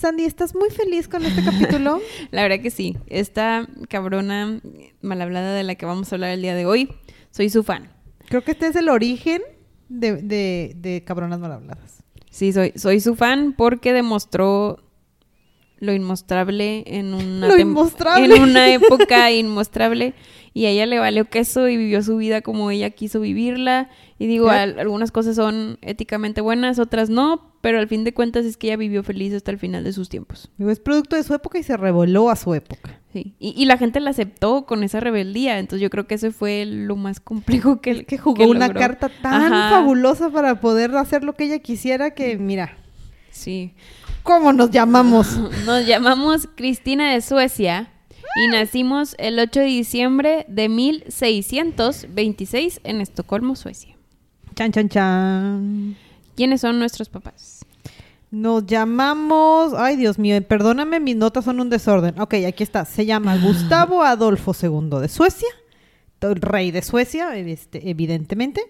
Sandy, ¿estás muy feliz con este capítulo? La verdad que sí. Esta cabrona mal hablada de la que vamos a hablar el día de hoy, soy su fan. Creo que este es el origen de, de, de cabronas mal habladas. Sí, soy, soy su fan porque demostró lo inmostrable en una, Lo inmostrable. en una época inmostrable y a ella le valió queso y vivió su vida como ella quiso vivirla y digo al- algunas cosas son éticamente buenas otras no pero al fin de cuentas es que ella vivió feliz hasta el final de sus tiempos es producto de su época y se revoló a su época. sí y, y la gente la aceptó con esa rebeldía entonces yo creo que ese fue lo más complejo que que jugó una logró. carta tan Ajá. fabulosa para poder hacer lo que ella quisiera que, mira, sí ¿cómo nos llamamos? Nos llamamos Cristina de Suecia y nacimos el 8 de diciembre de 1626 en Estocolmo, Suecia. Chan, chan, chan. ¿Quiénes son nuestros papás? Nos llamamos, ay Dios mío, perdóname, mis notas son un desorden. Ok, aquí está. Se llama Gustavo Adolfo II de Suecia, el rey de Suecia, este, evidentemente.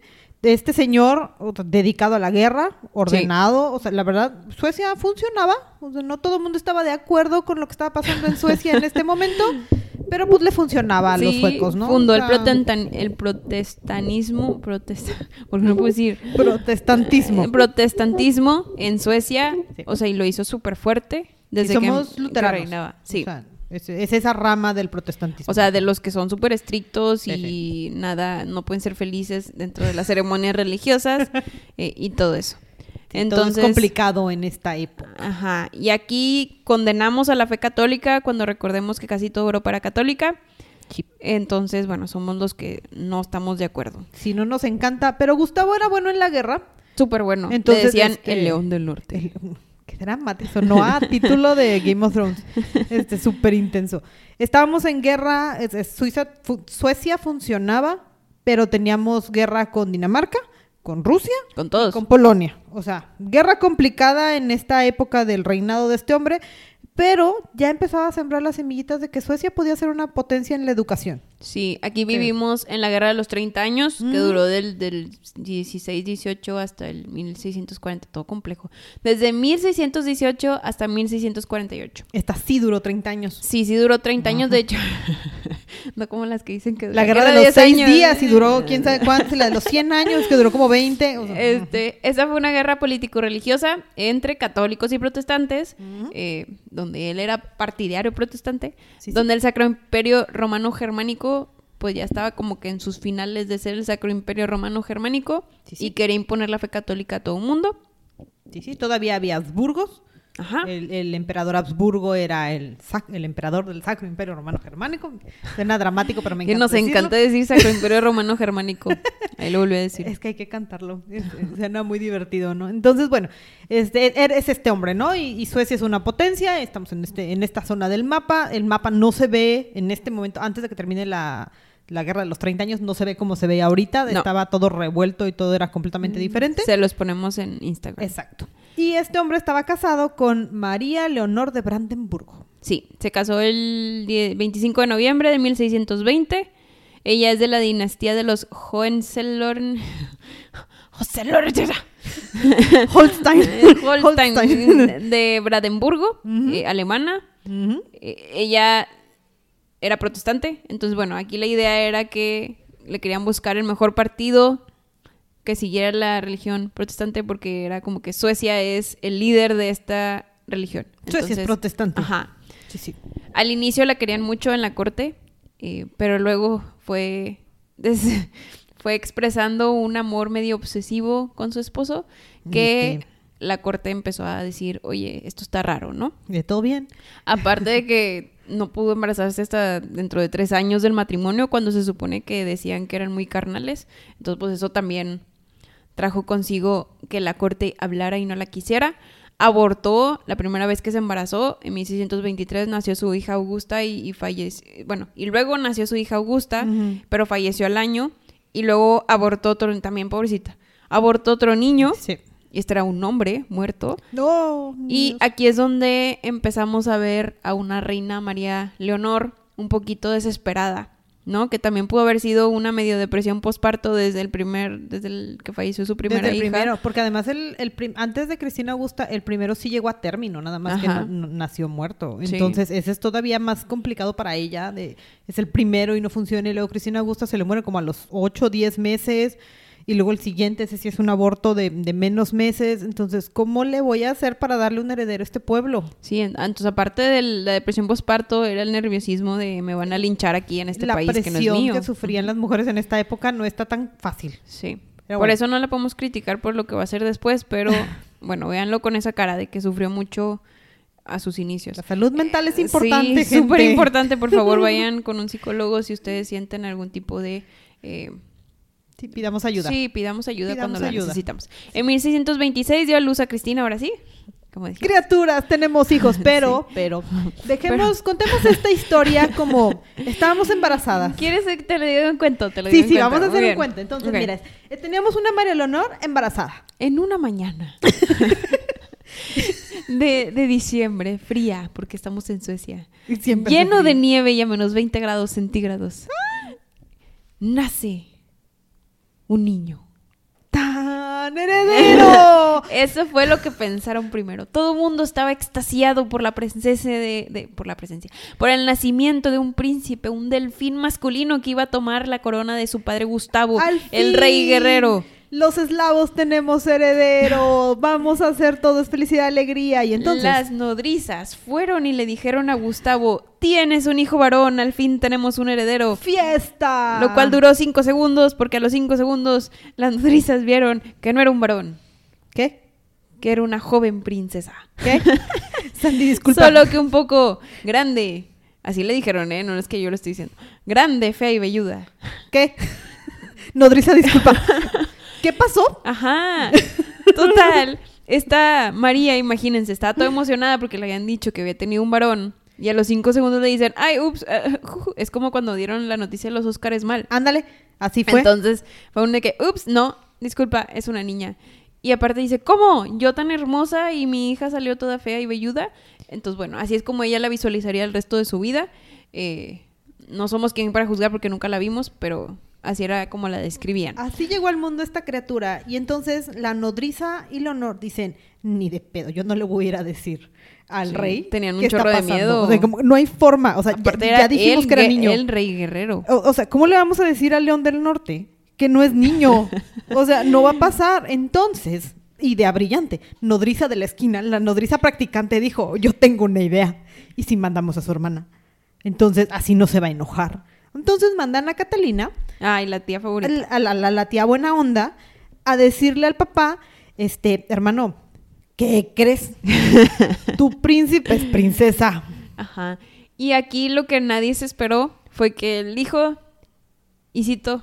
Este señor dedicado a la guerra, ordenado, o sea, la verdad, Suecia funcionaba, o sea, no todo el mundo estaba de acuerdo con lo que estaba pasando en Suecia en este momento, pero pues le funcionaba a los suecos, ¿no? Fundó O el, sea, protentan- el protestanismo, protesta, porque no puedo decir, protestantismo. Protestantismo en Suecia, Sí. o sea, y lo hizo súper fuerte desde Y somos que, que luteranos. reinaba. Sí. O sea, es, es esa rama del protestantismo. O sea, de los que son súper estrictos y Sí, nada, no pueden ser felices dentro de las ceremonias religiosas eh, y todo eso. Todo es complicado en esta época. Ajá. Y aquí condenamos a la fe católica cuando recordemos que casi toda Europa era católica. Entonces, bueno, somos los que no estamos de acuerdo. Si no nos encanta, pero Gustavo era bueno en la guerra. Súper bueno. Entonces, Le decían este, el león del norte. El- Qué dramático, sonó a título de Game of Thrones. Este, súper intenso. Estábamos en guerra, Suiza, Suecia funcionaba, pero teníamos guerra con Dinamarca, con Rusia Con todos. con Polonia. O sea, guerra complicada en esta época del reinado de este hombre, pero ya empezaba a sembrar las semillitas de que Suecia podía ser una potencia en la educación. Sí, aquí vivimos en la guerra de los 30 años, que duró del, del 16, 18 hasta el 1640, todo complejo. Desde 1618 hasta 1648. Esta sí duró 30 años. Sí, sí duró 30 años, de hecho. no como las que dicen que La guerra de los 10 seis años. días y duró quién sabe cuántos, la de los 100 años que duró como 20. o sea, Este, esa fue una guerra político-religiosa entre católicos y protestantes, eh, donde él era partidario protestante, Sí, sí. donde el Sacro Imperio Romano Germánico pues ya estaba como que en sus finales de ser el Sacro Imperio Romano Germánico Sí, sí. y quería imponer la fe católica a todo el mundo. Sí, sí, todavía había Habsburgos. Ajá. El, el emperador Habsburgo era el, el emperador del Sacro Imperio Romano Germánico. Suena dramático, pero me que encanta. nos decirlo. encanta decir Sacro Imperio Romano Germánico. Ahí lo volví a decir. Es que hay que cantarlo. Suena muy divertido, ¿no? Entonces, bueno, este, er- es este hombre, ¿no? Y, y Suecia es una potencia. Estamos en, este, en esta zona del mapa. El mapa no se ve en este momento, antes de que termine la, la guerra de los 30 años, no se ve como se ve ahorita. No. Estaba todo revuelto y todo era completamente diferente. Se los ponemos en Instagram. Exacto. Y este hombre estaba casado con María Leonor de Brandenburgo. Sí, se casó el die- 25 de noviembre de 1620. Ella es de la dinastía de los Hohenzollern. Hohenzollern. Holstein. Holstein de Brandenburgo, eh, alemana. Eh, ella era protestante, entonces bueno, aquí la idea era que le querían buscar el mejor partido que siguiera la religión protestante porque era como que Suecia es el líder de esta religión. Suecia es protestante. Ajá. Sí, sí. Al inicio la querían mucho en la corte, eh, pero luego fue, des- fue expresando un amor medio obsesivo con su esposo que la corte empezó a decir, oye, esto está raro, ¿no? ¿De todo bien? Aparte de que no pudo embarazarse hasta dentro de tres años del matrimonio, cuando se supone que decían que eran muy carnales. Entonces, pues eso también trajo consigo que la corte hablara y no la quisiera. abortó la primera vez que se embarazó. En 1623 nació su hija Augusta y, y falleció. Bueno, y luego nació su hija Augusta, pero falleció al año. Y luego abortó otro, también pobrecita. Abortó otro niño. Sí. Y este era un hombre muerto. No. Y Dios. aquí es donde empezamos a ver a una reina María Leonor un poquito desesperada, ¿no? Que también pudo haber sido una medio depresión posparto desde el primer, desde el que falleció su primera Desde el hija. primero, porque además el, el antes de Cristina Augusta, el primero sí llegó a término, nada más que Ajá. nació muerto. Sí. Entonces, ese es todavía más complicado para ella. De, es el primero y no funciona. Y luego Cristina Augusta se le muere como a los 8 o 10 meses. Y luego el siguiente, ese sí es un aborto de, de menos meses. Entonces, ¿cómo le voy a hacer para darle un heredero a este pueblo? Sí, en- entonces aparte de la depresión posparto era el nerviosismo de me van a linchar aquí en este la país que no es presión mío. que sufrían las mujeres en esta época no está tan fácil. Sí. Pero por bueno. eso no la podemos criticar por lo que va a hacer después, pero bueno, véanlo con esa cara de que sufrió mucho a sus inicios. La salud mental es importante, Sí, súper importante. Por favor, vayan con un psicólogo si ustedes sienten algún tipo de... eh, Sí, pidamos ayuda. Sí, pidamos ayuda Pidamos cuando la necesitamos. En 1626 dio a luz a Cristina, ahora sí. Como dije. Criaturas, tenemos hijos, pero, pero, dejemos, contemos esta historia como estábamos embarazadas. ¿Quieres que te lo diga en cuento? Te lo Sí, digo sí, cuento. vamos a hacer un cuento. Entonces, Ok. mira, eh, teníamos una María Leonor embarazada. En una mañana de, de diciembre, fría, porque estamos en Suecia, lleno de nieve y a menos 20 grados centígrados, nace un niño. ¡Tan heredero! Eso fue lo que pensaron primero. Todo el mundo estaba extasiado por la presencia de, de- por la presencia, por el nacimiento de un príncipe, un delfín masculino que iba a tomar la corona de su padre Gustavo, el rey guerrero. Los eslavos tenemos heredero. Vamos a hacer todo es felicidad, alegría. Y entonces, Las nodrizas fueron y le dijeron a Gustavo, tienes un hijo varón, al fin tenemos un heredero. fiesta. Lo cual duró cinco segundos porque a los cinco segundos las nodrizas vieron que no era un varón, ¿Qué? que era una joven princesa. ¿Qué? Sandy, disculpa. Solo que un poco grande. Así le dijeron, ¿eh? No es que yo lo estoy diciendo. Grande, fea y velluda. ¿Qué? Nodriza, disculpa. ¿Qué pasó? Ajá. Total. Esta María, imagínense, estaba toda emocionada porque le habían dicho que había tenido un varón. Y a los cinco segundos le dicen, ay, ups. eh, juju". es como cuando dieron la noticia de los Óscares mal. Ándale, así fue. Entonces fue un de que, ups, no, disculpa, es una niña. Y aparte dice, ¿cómo? Yo tan hermosa y mi hija salió toda fea y velluda. Entonces, bueno, así es como ella la visualizaría el resto de su vida. Eh, no somos quien para juzgar porque nunca la vimos, pero así era como la describían. Así llegó al mundo esta criatura. Y entonces la nodriza y Leonor dicen, ni de pedo, yo no le voy a ir a decir al Sí, rey. tenían un chorro de pasando". miedo. O sea, como, no hay forma. O sea, ya, Aparte ya era dijimos que era niño. el rey guerrero. O, o sea, ¿cómo le vamos a decir al León del Norte que no es niño? O sea, no va a pasar. Entonces, idea brillante. Nodriza de la esquina, la nodriza practicante dijo, yo tengo una idea. ¿Y si mandamos a su hermana? Entonces, así no se va a enojar. Entonces mandan a Catalina Ay, la tía favorita. a la, a la- la tía buena onda a decirle al papá, este, hermano, ¿qué crees? tu príncipe es princesa. Ajá. Y aquí lo que nadie se esperó fue que él dijo, y cito,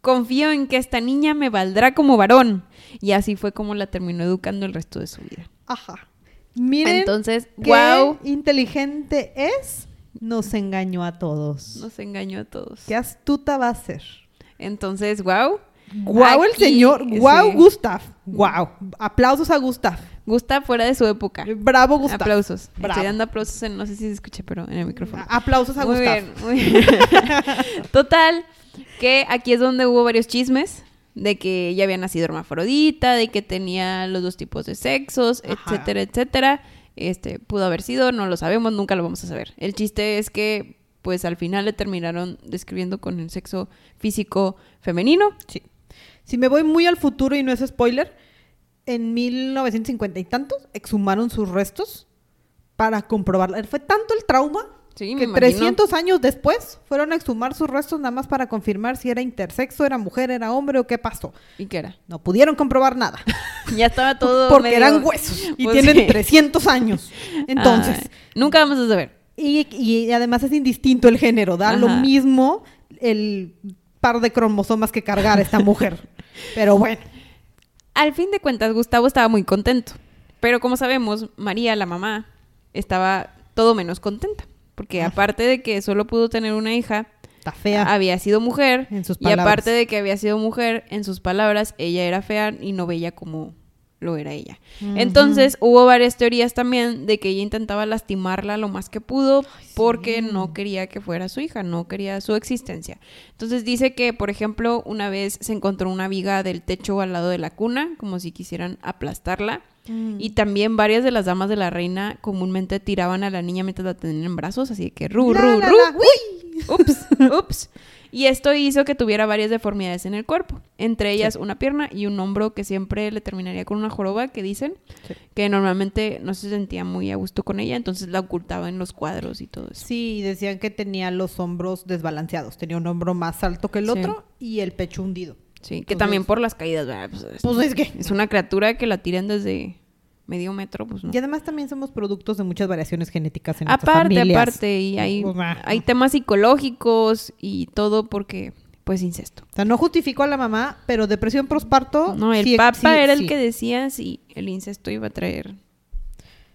confío en que esta niña me valdrá como varón. Y así fue como la terminó educando el resto de su vida. Ajá. Miren Entonces, qué wow, inteligente es. Nos engañó a todos. nos engañó a todos. Qué astuta va a ser. Entonces, wow. Guau el señor, guau sí. Gustav, guau. Aplausos a Gustav. Gusta fuera de su época. Bravo Gustav. Aplausos. Bravo. Estoy dando aplausos, en- no sé si se escucha, pero en el micrófono. Aplausos a muy Gustav. bien, muy bien. Total, que aquí es donde hubo varios chismes de que ella había nacido hermafrodita, de que tenía los dos tipos de sexos, Ajá. etcétera, etcétera. Este, pudo haber sido, no lo sabemos, nunca lo vamos a saber. El chiste es que, pues al final le terminaron describiendo con el sexo físico femenino. Sí. Si me voy muy al futuro y no es spoiler, en 1950 y tantos exhumaron sus restos para comprobarla. Fue tanto el trauma Sí, que imagino. 300 años después fueron a exhumar sus restos nada más para confirmar si era intersexo, era mujer, era hombre o qué pasó. ¿Y qué era? No pudieron comprobar nada. Ya estaba todo porque medio- eran huesos y Pues tienen sí. 300 años. Entonces, Ay, nunca vamos a saber. y, y además es indistinto el género, da lo mismo el par de cromosomas que cargar esta mujer. Pero bueno, Al fin de cuentas, Gustavo estaba muy contento. Pero como sabemos, María, la mamá, estaba todo menos contenta. Porque aparte de que solo pudo tener una hija, Está fea. había sido mujer. En sus y aparte de que había sido mujer, en sus palabras, ella era fea y no bella como lo era ella. Entonces hubo varias teorías también de que ella intentaba lastimarla lo más que pudo porque no quería que fuera su hija, no quería su existencia. Entonces dice que, por ejemplo, una vez se encontró una viga del techo al lado de la cuna, como si quisieran aplastarla. Mm. Y también varias de las damas de la reina comúnmente tiraban a la niña mientras la tenían en brazos, así que ru, La, ru, la, ru, la, uy, ups, ups. Y esto hizo que tuviera varias deformidades en el cuerpo, entre ellas una pierna y un hombro que siempre le terminaría con una joroba que dicen Sí. que normalmente no se sentía muy a gusto con ella, entonces la ocultaba en los cuadros y todo eso. Sí, decían que tenía los hombros desbalanceados. Tenía un hombro más alto que el Sí. otro y el pecho hundido. Sí, que también por las caídas. Pues, es, Pues es que... es una criatura que la tiran desde medio metro, pues no. Y además también somos productos de muchas variaciones genéticas en Aparte, familias. aparte, y hay, Ua. hay temas psicológicos y todo porque, pues, incesto. O sea, no justificó a la mamá, pero depresión postparto... No, el sí- papa sí- era el que decía si el incesto iba a traer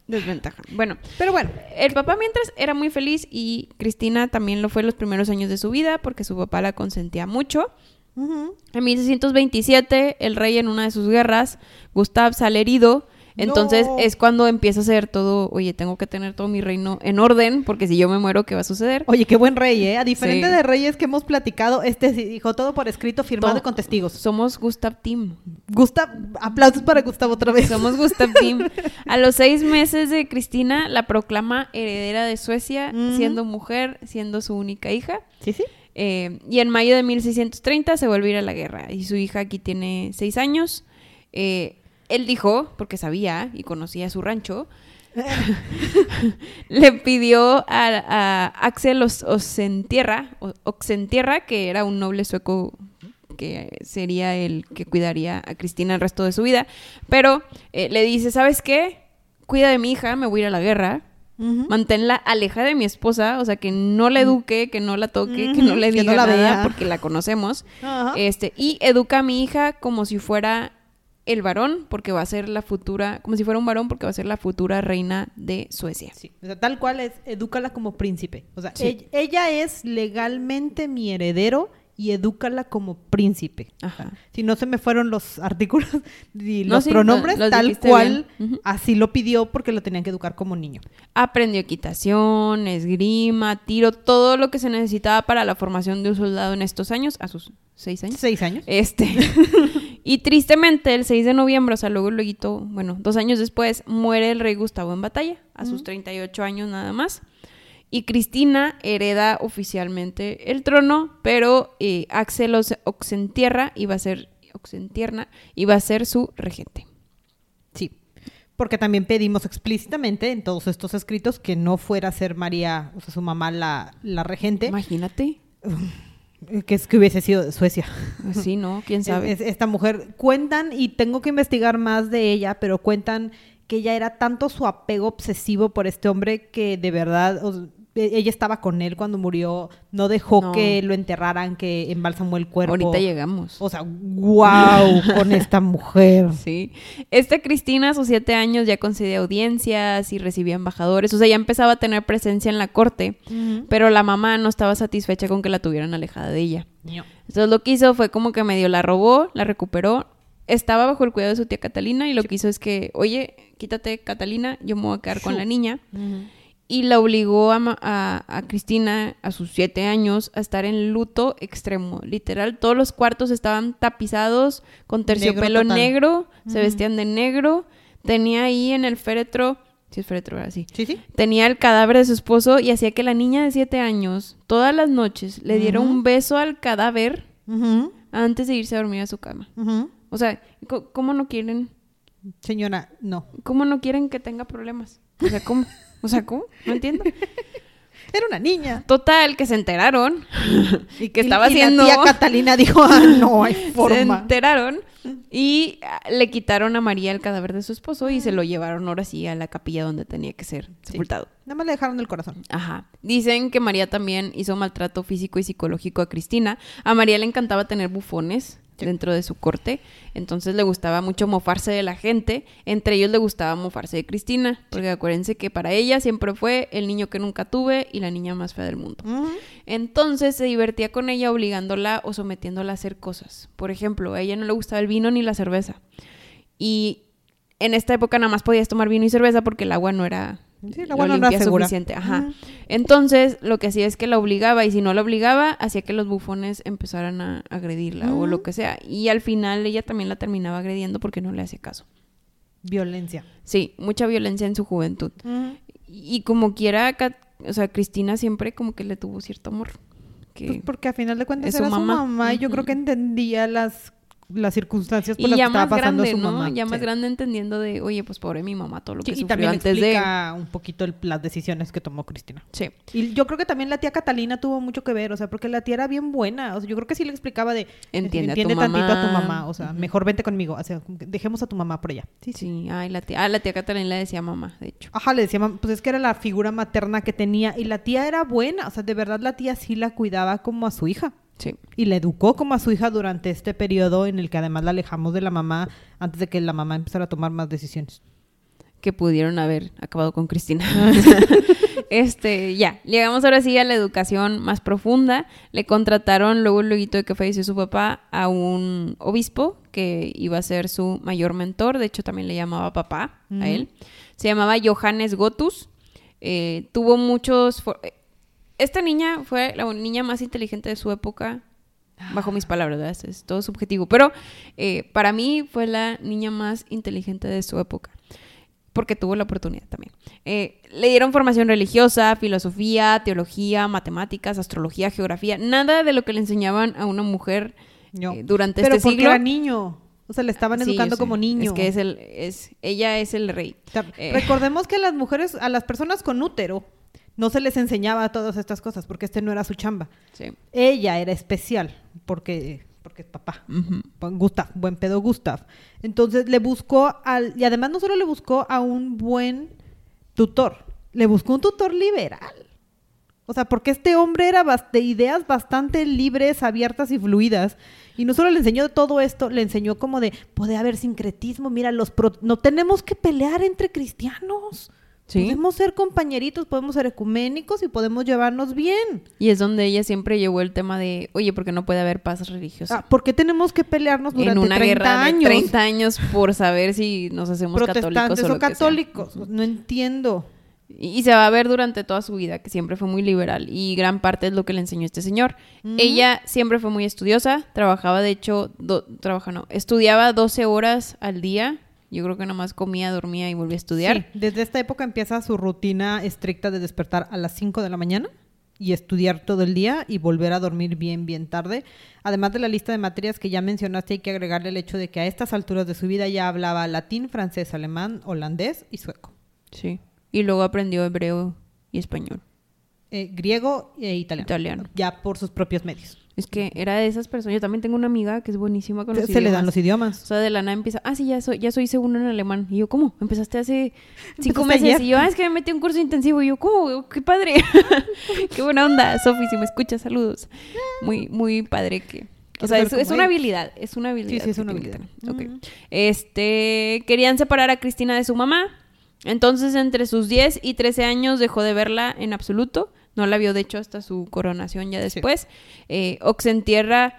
desventaja. Bueno, Pero bueno, el papá mientras era muy feliz y Cristina también lo fue los primeros años de su vida porque su papá la consentía mucho. En 1627, el rey en una de sus guerras, Gustav, sale herido. Entonces No. es cuando empieza a hacer todo, oye, tengo que tener todo mi reino en orden, porque si yo me muero, ¿qué va a suceder? Oye, qué buen rey, ¿eh? A diferente Sí. de reyes que hemos platicado, este dijo todo por escrito, firmado Todo. y con testigos. Somos Gustav Team. Gustav, aplausos para Gustavo otra vez. Somos Gustav Team. A los seis meses de Cristina, la proclama heredera de Suecia, siendo mujer, siendo su única hija. Sí, sí. Eh, y en mayo de 1630 se vuelve a ir a la guerra. Y su hija aquí tiene seis años. Eh, él dijo, porque sabía y conocía su rancho, le pidió a, a Axel Oxentierra, Oxentierra, que era un noble sueco que sería el que cuidaría a Cristina el resto de su vida, pero eh, le dice, ¿sabes qué? Cuida de mi hija, me voy a ir a la guerra, Manténla alejada de mi esposa, o sea, que no la eduque, que no la toque, que no le diga no la nada vea. porque la conocemos. Ajá. Este, y educa a mi hija como si fuera el varón, porque va a ser la futura, como si fuera un varón, porque va a ser la futura reina de Suecia. Sí, o sea, tal cual es, edúcala como príncipe. O sea, Sí. ella, ella es legalmente mi heredero y edúcala como príncipe. Ajá. Si no se me fueron los artículos y No, los sí, pronombres, los tal cual así lo pidió porque lo tenían que educar como niño. Aprendió equitación, esgrima, tiro, todo lo que se necesitaba para la formación de un soldado en estos años, a sus seis años. Seis años. Este. y tristemente, el 6 de noviembre, o sea, luego, luego, bueno, dos años después, muere el rey Gustavo en batalla, a sus 38 años nada más. Y Cristina hereda oficialmente el trono, pero eh, Axel Ox- Oxentierra iba a ser, Oxentierna iba a ser su regente. Sí. Porque también pedimos explícitamente en todos estos escritos que no fuera a ser María, o sea, su mamá la, la regente, Imagínate. que es que hubiese sido de Suecia. Sí, ¿no? ¿Quién sabe? Es- es- esta mujer cuentan y tengo que investigar más de ella, pero cuentan que ella era tanto su apego obsesivo por este hombre que de verdad ella estaba con él cuando murió, no dejó No. que lo enterraran, que embalsamó el cuerpo. Ahorita llegamos. O sea, wow con esta mujer. Sí. Esta Cristina a sus siete años ya concedía audiencias y recibía embajadores. O sea, ya empezaba a tener presencia en la corte. Pero la mamá no estaba satisfecha con que la tuvieran alejada de ella. Entonces lo que hizo fue como que medio la robó, la recuperó. Estaba bajo el cuidado de su tía Catalina y lo que hizo es que, oye, quítate Catalina, yo me voy a quedar con la niña. Y la obligó a, a- a Cristina a sus siete años a estar en luto extremo. Literal, todos los cuartos estaban tapizados con terciopelo negro, se vestían de negro. Tenía ahí en el féretro, sí es féretro, ahora sí. Sí, sí. Tenía el cadáver de su esposo y hacía que la niña de siete años, todas las noches, le diera un beso al cadáver antes de irse a dormir a su cama. O sea, ¿cómo no quieren, Señora, no. cómo no quieren que tenga problemas? O sea, ¿cómo? O sea, ¿cómo? No entiendo. Era una niña. Total, que se enteraron y que estaba y haciendo... La tía Catalina dijo, ah, no hay Se forma. enteraron y ah, le quitaron a María el cadáver de su esposo y se lo llevaron ahora sí a la capilla donde tenía que ser Sí. sepultado. Nada más le dejaron el corazón. Ajá. Dicen que María también hizo maltrato físico y psicológico a Cristina. A María le encantaba tener bufones. Dentro de su corte. Entonces le gustaba mucho mofarse de la gente. Entre ellos le gustaba mofarse de Cristina. Porque acuérdense que para ella siempre fue el niño que nunca tuve y la niña más fea del mundo. Entonces se divertía con ella obligándola o sometiéndola a hacer cosas. Por ejemplo, a ella no le gustaba el vino ni la cerveza. Y en esta época nada más podías tomar vino y cerveza porque el agua no era Sí, lo limpia segura. suficiente. Ajá. Entonces, lo que hacía es que la obligaba y si no la obligaba, hacía que los bufones empezaran a agredirla o lo que sea. Y al final ella también la terminaba agrediendo porque no le hacía caso. Violencia. Sí, mucha violencia en su juventud. Y como quiera, o sea, Cristina siempre como que le tuvo cierto amor. Que... Pues porque a final de cuentas su era su mamá. mamá, y yo creo que entendía las, las circunstancias por y las que estaba pasando grande, su ¿no? mamá. Ya más Sí. grande entendiendo de, oye, pues pobre mi mamá, todo lo que Sí, y también antes de... explica un poquito el- las decisiones que tomó Cristina. Sí. Y yo creo que también la tía Catalina tuvo mucho que ver, o sea, porque la tía era bien buena. O sea, yo creo que sí le explicaba de Entiende a tu tantito a tu mamá". mamá, o sea, mejor vente conmigo, o sea, dejemos a tu mamá por allá. Sí, sí. Sí, ay, la tía, ah, la tía Catalina le decía mamá, de hecho. Ajá, le decía, "Mam", pues es que era la figura materna que tenía y la tía era buena, o sea, de verdad la tía sí la cuidaba como a su hija. Sí. Y la educó como a su hija durante este periodo en el que además la alejamos de la mamá antes de que la mamá empezara a tomar más decisiones. que pudieron haber acabado con Cristina. este, ya, llegamos ahora sí a la educación más profunda. Le contrataron luego, luego de que falleció su papá, a un obispo que iba a ser su mayor mentor. De hecho, también le llamaba papá a él. Se llamaba Johannes Gotus. Eh, tuvo muchos... Esta niña fue la niña más inteligente de su época, bajo mis palabras, ¿verdad? Es, es todo subjetivo. Pero eh, para mí fue la niña más inteligente de su época porque tuvo la oportunidad también. Eh, le dieron formación religiosa, filosofía, teología, matemáticas, astrología, geografía, nada de lo que le enseñaban a una mujer No. eh, durante Pero este porque siglo. era niño. O sea, le estaban educando como niño. Es que es el, es, ella es el rey. O sea, Eh. Recordemos que a las mujeres, a las personas con útero, no se les enseñaba todas estas cosas porque este no era su chamba. Sí. Ella era especial porque, porque es papá. Gustav, buen pedo Gustav. Entonces le buscó al. Y además no solo le buscó a un buen tutor, le buscó un tutor liberal. O sea, porque este hombre era de ideas bastante libres, abiertas y fluidas. Y no solo le enseñó todo esto, le enseñó como de, puede haber sincretismo, mira, los pro- no tenemos que pelear entre cristianos. Sí. Podemos ser compañeritos, podemos ser ecuménicos y podemos llevarnos bien. Y es donde ella siempre llevó el tema de, oye, porque no puede haber paz religiosa. Ah, ¿Por qué tenemos que pelearnos durante en una 30 guerra años? de 30 años por saber si nos hacemos católicos o, o, lo que católicos. No entiendo. Y, y se va a ver durante toda su vida, que siempre fue muy liberal. Y gran parte es lo que le enseñó este señor. Ella siempre fue muy estudiosa. Trabajaba, de hecho, do- trabaja, no, estudiaba 12 horas al día. Yo creo que nomás comía, dormía y volvía a estudiar. Sí, desde esta época empieza su rutina estricta de despertar a las 5 de la mañana y estudiar todo el día y volver a dormir bien, bien tarde. Además de la lista de materias que ya mencionaste, hay que agregarle el hecho de que a estas alturas de su vida ya hablaba latín, francés, alemán, holandés y sueco. Sí. Y luego aprendió hebreo y español. Eh, griego e italiano. Italiano. Ya por sus propios medios. Es que era de esas personas. Yo también tengo una amiga que es buenísima con los Se, se le dan los idiomas. O sea, de la nada empieza, ah, sí, ya soy, ya soy segundo en alemán. Y yo, ¿cómo? Empezaste hace cinco Empezaste meses. ayer. Y yo, ah, es que me metí un curso intensivo. Y yo, ¿cómo? ¡Qué padre! ¡Qué buena onda! Sofi, si me escuchas, saludos. Muy, muy padre que... O sea, es, una habilidad, es una habilidad. Sí, sí, es una habilidad. tener. Ok. Ujú. Este, querían separar a Cristina de su mamá. Entonces, entre sus 10 y 13 años dejó de verla en absoluto. No la vio, de hecho, hasta su coronación ya Sí. después. Eh, Oxentierra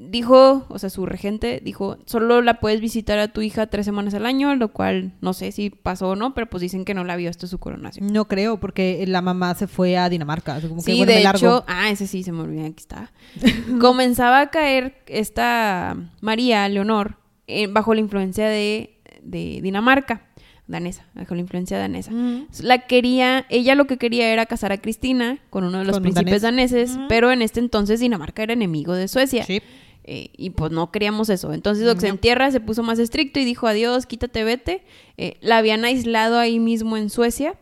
dijo, o sea, su regente dijo, solo la puedes visitar a tu hija tres semanas al año, lo cual no sé si pasó o no, pero pues dicen que no la vio hasta su coronación. No creo, porque la mamá se fue a Dinamarca. como que, Sí, me de largo. hecho, ah, ese sí se me olvidó, aquí está. Comenzaba a caer esta María Leonor eh, bajo la influencia de, de Dinamarca, danesa, bajo la influencia danesa. Mm. La quería, ella lo que quería era casar a Cristina con uno de los príncipes danés. daneses, Ujú. pero en este entonces Dinamarca era enemigo de Suecia. Sí. Eh, y pues no queríamos eso. Entonces No. Oxentierra se puso más estricto y dijo adiós, quítate, vete. Eh, la habían aislado ahí mismo en Suecia.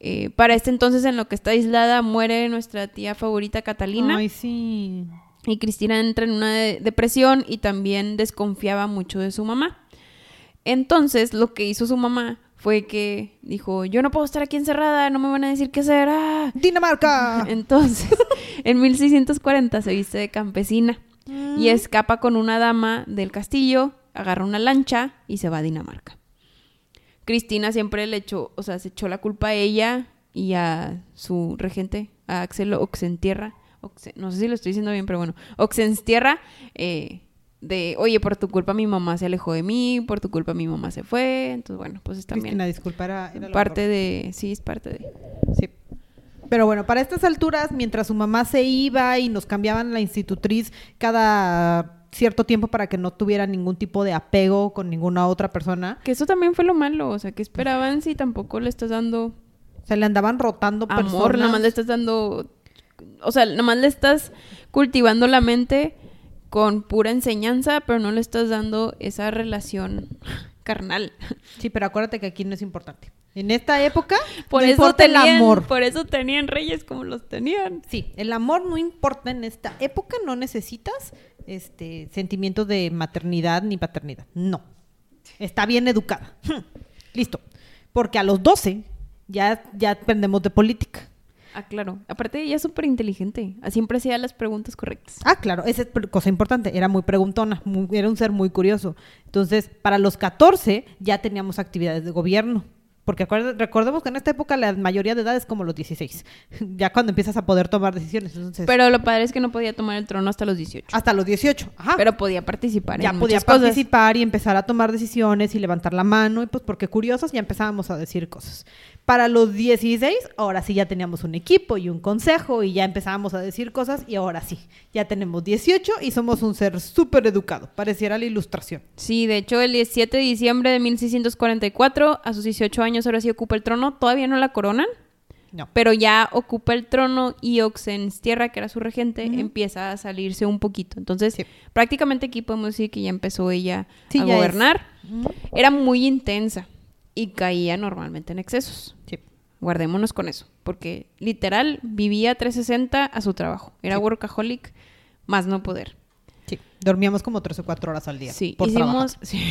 Eh, para este entonces, en lo que está aislada, muere nuestra tía favorita Catalina. Ay, sí. Y Cristina entra en una de- depresión y también desconfiaba mucho de su mamá. Entonces, lo que hizo su mamá fue que dijo, yo no puedo estar aquí encerrada, no me van a decir qué hacer. ¡ah!". ¡Dinamarca! Entonces, en 1640 se viste de campesina y escapa con una dama del castillo, agarra una lancha y se va a Dinamarca. Cristina siempre le echó, o sea, se echó la culpa a ella y a su regente, a Axel Oxentierra. Oxe- no sé si lo estoy diciendo bien, pero bueno, Oxenstierra, eh, de, oye, por tu culpa mi mamá se alejó de mí, por tu culpa mi mamá se fue. Entonces, bueno, pues es también Cristina, disculpa, era, parte mejor. de, sí, es parte de... Sí. Pero bueno, para estas alturas, mientras su mamá se iba y nos cambiaban la institutriz cada cierto tiempo para que no tuviera ningún tipo de apego con ninguna otra persona, Que eso también fue lo malo, o sea, que esperaban si tampoco le estás dando se le andaban rotando amor, personas. nada más le estás dando, o sea, nada más le estás cultivando la mente con pura enseñanza, pero no le estás dando esa relación carnal. Sí, pero acuérdate que aquí no es importante. En esta época Por no eso importa el tenían, amor. por eso tenían reyes como los tenían. Sí, el amor no importa en esta época, no necesitas este sentimientos de maternidad ni paternidad. No. Está bien educada. Listo. Porque a los 12 ya, ya aprendemos de política. Ah, claro. Aparte, ella es súper inteligente. Siempre hacía las preguntas correctas. Ah, claro, esa es cosa importante. Era muy preguntona, muy- era un ser muy curioso. Entonces, para los 14 ya teníamos actividades de gobierno. Porque recordemos que en esta época la mayoría de edad es como los 16. ya cuando empiezas a poder tomar decisiones. Entonces, Pero lo padre es que no podía tomar el trono hasta los 18. hasta los 18. Ajá. Pero podía participar ya en podía cosas. participar y empezar a tomar decisiones y levantar la mano. Y pues porque curiosos ya empezábamos a decir cosas. Para los 16, ahora sí ya teníamos un equipo y un consejo y ya empezábamos a decir cosas y ahora sí, ya tenemos 18 y somos un ser súper educado. Pareciera la ilustración. Sí, de hecho, el 17 de diciembre de 1644, a sus 18 años, ahora sí ocupa el trono. Todavía no la coronan, No. pero ya ocupa el trono y Oxenstierra, que era su regente, empieza a salirse un poquito. Entonces, Sí. prácticamente aquí podemos decir que ya empezó ella Sí, a gobernar. Era muy intensa y caía normalmente en excesos. Sí. Guardémonos con eso, porque literal vivía 360 a su trabajo. Era Sí. workaholic, más no poder. Sí. Dormíamos como 3 o 4 horas al día. Sí, por hicimos, sí.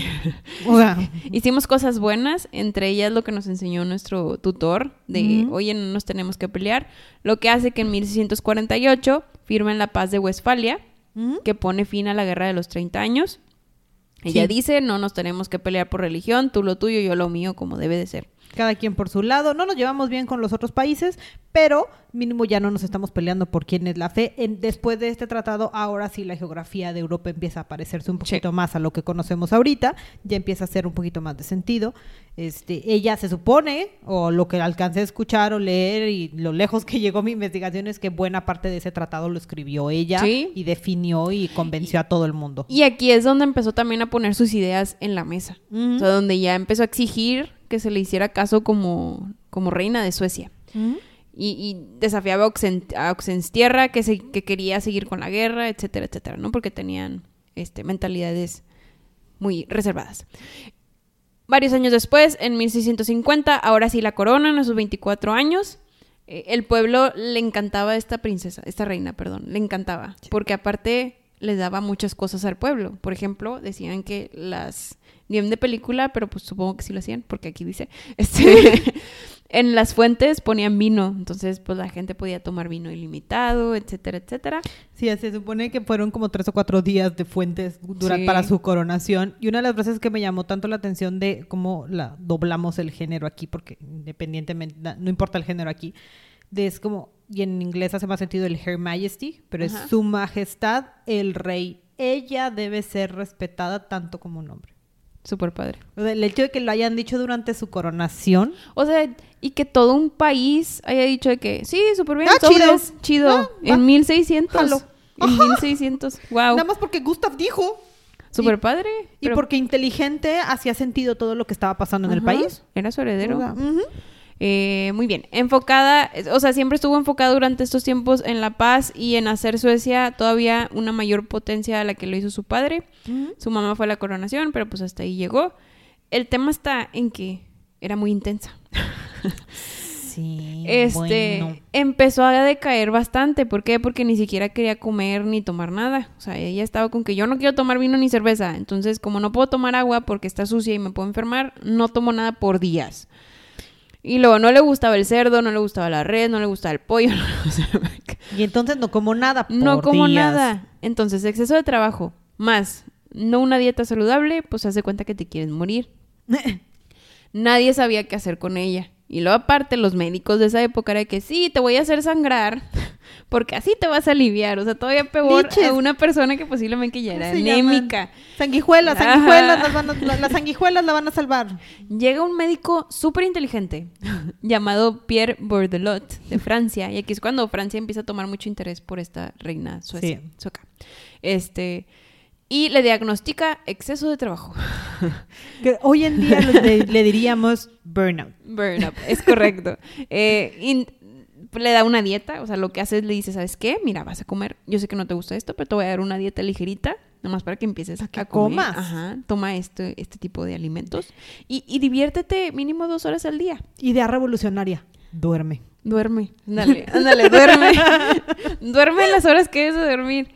hicimos cosas buenas, entre ellas lo que nos enseñó nuestro tutor, de Ujú. oye, no nos tenemos que pelear, lo que hace que en 1648 firmen la paz de Westfalia, ujú. que pone fin a la guerra de los 30 años. Ella Sí. dice, no nos tenemos que pelear por religión, tú lo tuyo, yo lo mío, como debe de ser. cada quien por su lado. No nos llevamos bien con los otros países, pero mínimo ya no nos estamos peleando por quién es la fe. En- después de este tratado, ahora sí la geografía de Europa empieza a parecerse un poquito más a lo que conocemos ahorita, ya empieza a hacer un poquito más de sentido. Este, ella se supone, o lo que alcancé a escuchar o leer y lo lejos que llegó mi investigación es que buena parte de ese tratado lo escribió ella Sí. y definió y convenció a todo el mundo. Y aquí es donde empezó también a poner sus ideas en la mesa. O sea, donde ya empezó a exigir que se le hiciera caso como, como reina de Suecia. Ujú. Y, y desafiaba a, Oxen- a Oxenstierra que, se- que quería seguir con la guerra, etcétera, etcétera, ¿no? Porque tenían este, mentalidades muy reservadas. Varios años después, en 1650, ahora sí la coronan a sus 24 años. Eh, el pueblo le encantaba esta princesa, esta reina, perdón, le encantaba. Porque aparte les daba muchas cosas al pueblo. Por ejemplo, decían que las... Bien de película, pero pues supongo que sí lo hacían, porque aquí dice... Este, en las fuentes ponían vino, entonces pues la gente podía tomar vino ilimitado, etcétera, etcétera. Sí, se supone que fueron como tres o cuatro días de fuentes dura- Sí. para su coronación. Y una de las frases que me llamó tanto la atención de cómo la doblamos el género aquí, porque independientemente, no importa el género aquí, de es como, y en inglés hace más sentido el Her Majesty, pero Ajá. es su majestad, el rey. Ella debe ser respetada tanto como un hombre. Súper padre. O sea, el hecho de que lo hayan dicho durante su coronación. O sea, y que todo un país haya dicho de que, sí, súper bien, Ah, sobres, chido, Ah, va. en 1600. Jalo. En 1600, wow. Nada más porque Gustav dijo. Súper padre. Y pero- porque inteligente hacía sentido todo lo que estaba pasando en el Ajá, país. Era su heredero. Sea, ujú. Eh, muy bien, enfocada, o sea, siempre estuvo enfocada durante estos tiempos en la paz y en hacer Suecia todavía una mayor potencia a la que lo hizo su padre. Su mamá fue a la coronación, pero pues hasta ahí llegó. El tema está en que era muy intensa. Sí, Este bueno. empezó a decaer bastante. ¿Por qué? Porque ni siquiera quería comer ni tomar nada. O sea, ella estaba con que yo no quiero tomar vino ni cerveza. Entonces, como no puedo tomar agua porque está sucia y me puedo enfermar, no tomo nada por días. Y luego no le gustaba el cerdo, no le gustaba la red, no le gustaba el pollo. no le gustaba- Y entonces no como nada. no como días. nada. Entonces, exceso de trabajo, más no una dieta saludable, pues hace cuenta que te quieres morir. Nadie sabía qué hacer con ella. Y luego aparte los médicos de esa época era que sí, te voy a hacer sangrar porque así te vas a aliviar. O sea, todavía peor Liches. a una persona que posiblemente ya ¿Cómo era anémica. Sanguijuelas, sanguijuelas, las, van a- la- las sanguijuelas la van a salvar. Llega un médico súper inteligente llamado Pierre Bordelot de Francia. Y aquí es cuando Francia empieza a tomar mucho interés por esta reina suecia, Sí. sueca. Este, y le diagnostica exceso de trabajo. Que hoy en día le, le diríamos burnout. Burn up, es correcto. Eh, in- le da una dieta, o sea, lo que hace es le dice, ¿sabes qué? Mira, vas a comer, yo sé que no te gusta esto, pero te voy a dar una dieta ligerita, nomás para que empieces a, que comer. comas. Ajá, toma este, este tipo de alimentos y, y diviértete mínimo dos horas al día. Idea revolucionaria. Duerme. Duerme, ándale, ándale, duerme. duerme las horas que debes de dormir.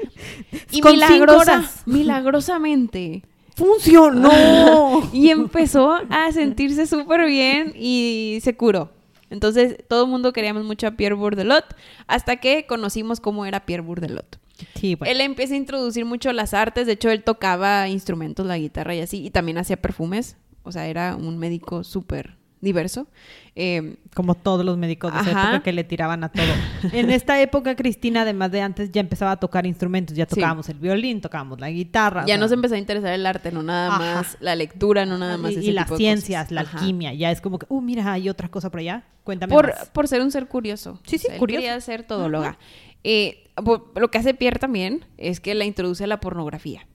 Y Con milagrosa, milagrosamente. ¡Funcionó! Y empezó a sentirse súper bien y se curó. Entonces, todo el mundo queríamos mucho a Pierre Bourdelot hasta que conocimos cómo era Pierre Bourdelot. Sí, bueno. Él empieza a introducir mucho las artes. De hecho, él tocaba instrumentos, la guitarra y así. Y también hacía perfumes. O sea, era un médico súper diverso. Eh, Como todos los médicos de esa época que le tiraban a todo. En esta época, Cristina, además de antes, ya empezaba a tocar instrumentos. Ya Sí. tocábamos el violín, tocábamos la guitarra. o ya sea, nos empezó a interesar el arte, no nada Ajá. más la lectura, no nada más y, ese y las tipo de ciencias, cosas. la Ajá. alquimia. Ya es como que, uh, mira, hay otra cosa por allá. Cuéntame por, más. por ser un ser curioso. Sí, sí, curioso. quería ser todóloga. Eh, lo que hace Pierre también es que la introduce a la pornografía.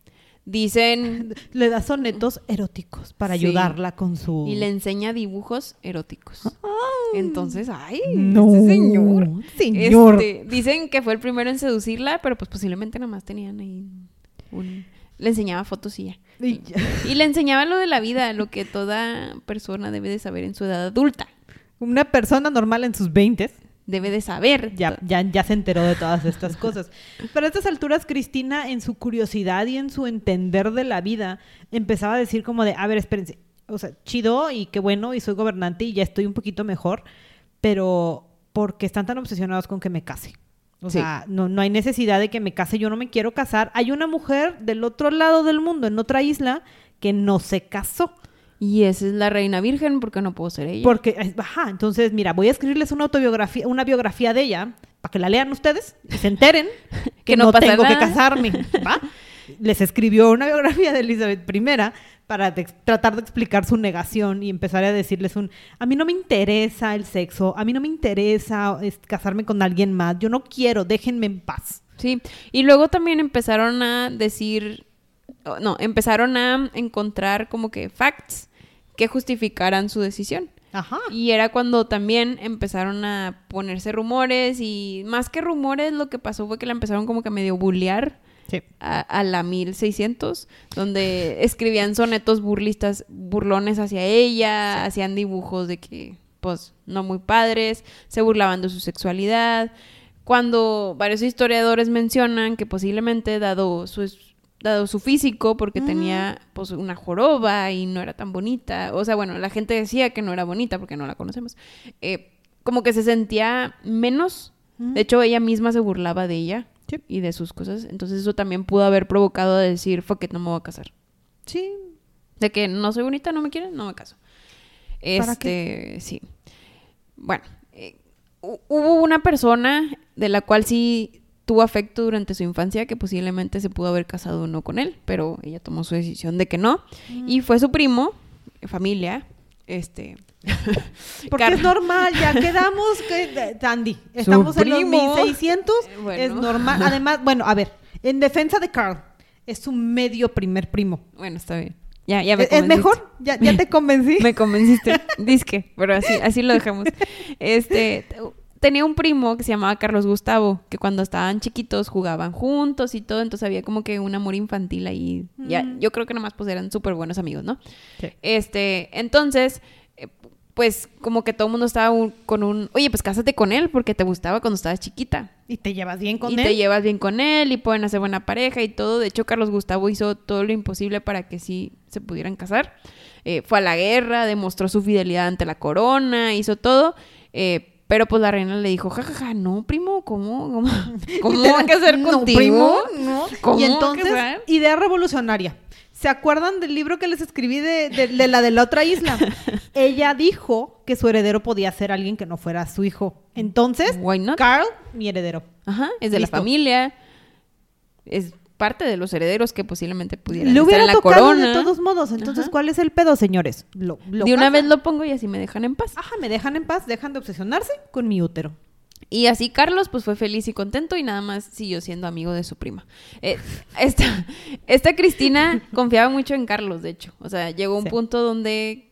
Dicen Le da sonetos eróticos para Sí. ayudarla con su... y le enseña dibujos eróticos. Entonces, ay, No, ese señor. señor. Este, dicen que fue el primero en seducirla, pero pues posiblemente nada más tenían ahí un... Le enseñaba fotos y ya. Y ya- Y le enseñaba lo de la vida, lo que toda persona debe de saber en su edad adulta. Una persona normal en sus 20 Debe de saber. ya, ya, ya se enteró de todas estas cosas. Pero a estas alturas, Cristina, en su curiosidad y en su entender de la vida, empezaba a decir como de, a ver, espérense, o sea, chido y qué bueno, y soy gobernante y ya estoy un poquito mejor, pero ¿por qué están tan obsesionados con que me case? O Sí. sea, no, no hay necesidad de que me case, yo no me quiero casar. Hay una mujer del otro lado del mundo, en otra isla, que no se casó. Y esa es la reina virgen porque no puedo ser ella. Porque, eh, ajá, entonces, mira, voy a escribirles una autobiografía, una biografía de ella, para que la lean ustedes y se enteren que, Que no, no pasa tengo que casarme, ¿va? Les escribió una biografía de Elizabeth I para de- tratar de explicar su negación y empezar a decirles un, a mí no me interesa el sexo, a mí no me interesa es, casarme con alguien más, yo no quiero, déjenme en paz. Sí, y luego también empezaron a decir, no, empezaron a encontrar como que facts que justificaran su decisión. Ajá. Y era cuando también empezaron a ponerse rumores y más que rumores lo que pasó fue que la empezaron como que a medio bullear Sí. a, a la 1600, donde escribían sonetos burlistas, burlones hacia ella, hacían dibujos de que, pues, no muy padres, se burlaban de su sexualidad. Cuando varios historiadores mencionan que posiblemente, dado su, dado su físico, porque tenía pues una joroba y no era tan bonita, o sea, bueno, la gente decía que no era bonita porque no la conocemos, eh, como que se sentía menos. De hecho, ella misma se burlaba de ella Sí. y de sus cosas. Entonces eso también pudo haber provocado a decir, fuck it, no me voy a casar. Sí. De que no soy bonita, no me quieren, no me caso. ¿Para Este, sí. Bueno, eh, hu- hubo una persona de la cual sí tuvo afecto durante su infancia que posiblemente se pudo haber casado o no con él, pero ella tomó su decisión de que no. Y fue su primo, familia, este... Porque Car- es normal, ya quedamos que Sandy, estamos en los primo. 1600, Eh, bueno. es normal. Además, bueno, a ver, en defensa de Carl, es su medio primer primo. Bueno, está bien. Ya, ya me ¿Es, convenciste. mejor? ¿Ya, ya te convencí? Me convenciste. Disque, pero así, así lo dejamos. Este, tenía un primo que se llamaba Carlos Gustavo, que cuando estaban chiquitos jugaban juntos y todo, entonces había como que un amor infantil ahí. Ya, Mm. yo creo que nomás pues eran súper buenos amigos, ¿no? Sí. Este, entonces, eh, pues como que todo el mundo estaba un- con un, oye, pues cásate con él porque te gustaba cuando estabas chiquita. Y te llevas bien con y él. te llevas bien con él y pueden hacer buena pareja y todo. De hecho, Carlos Gustavo hizo todo lo imposible para que sí se pudieran casar. Eh, fue a la guerra, demostró su fidelidad ante la corona, hizo todo. eh, pero pues la reina le dijo, jajaja, no, primo, ¿cómo? ¿Cómo, ¿Cómo casar No, contigo? primo, no. ¿Cómo Y entonces, idea revolucionaria. ¿Se acuerdan del libro que les escribí de, de- de la de la otra isla? Ella dijo que su heredero podía ser alguien que no fuera su hijo. Entonces, Why not? Carl, mi heredero. Ajá, es de Listo. la familia, es parte de los herederos que posiblemente pudieran Le estar hubiera en la tocado corona. de todos modos. Entonces, Ajá. ¿cuál es el pedo, señores? Lo, lo de una vez lo pongo y así me dejan en paz. Ajá, me dejan en paz, dejan de obsesionarse con mi útero. Y así Carlos pues fue feliz y contento y nada más siguió siendo amigo de su prima. Eh, esta, esta Cristina confiaba mucho en Carlos, de hecho. O sea, llegó un Sí. punto donde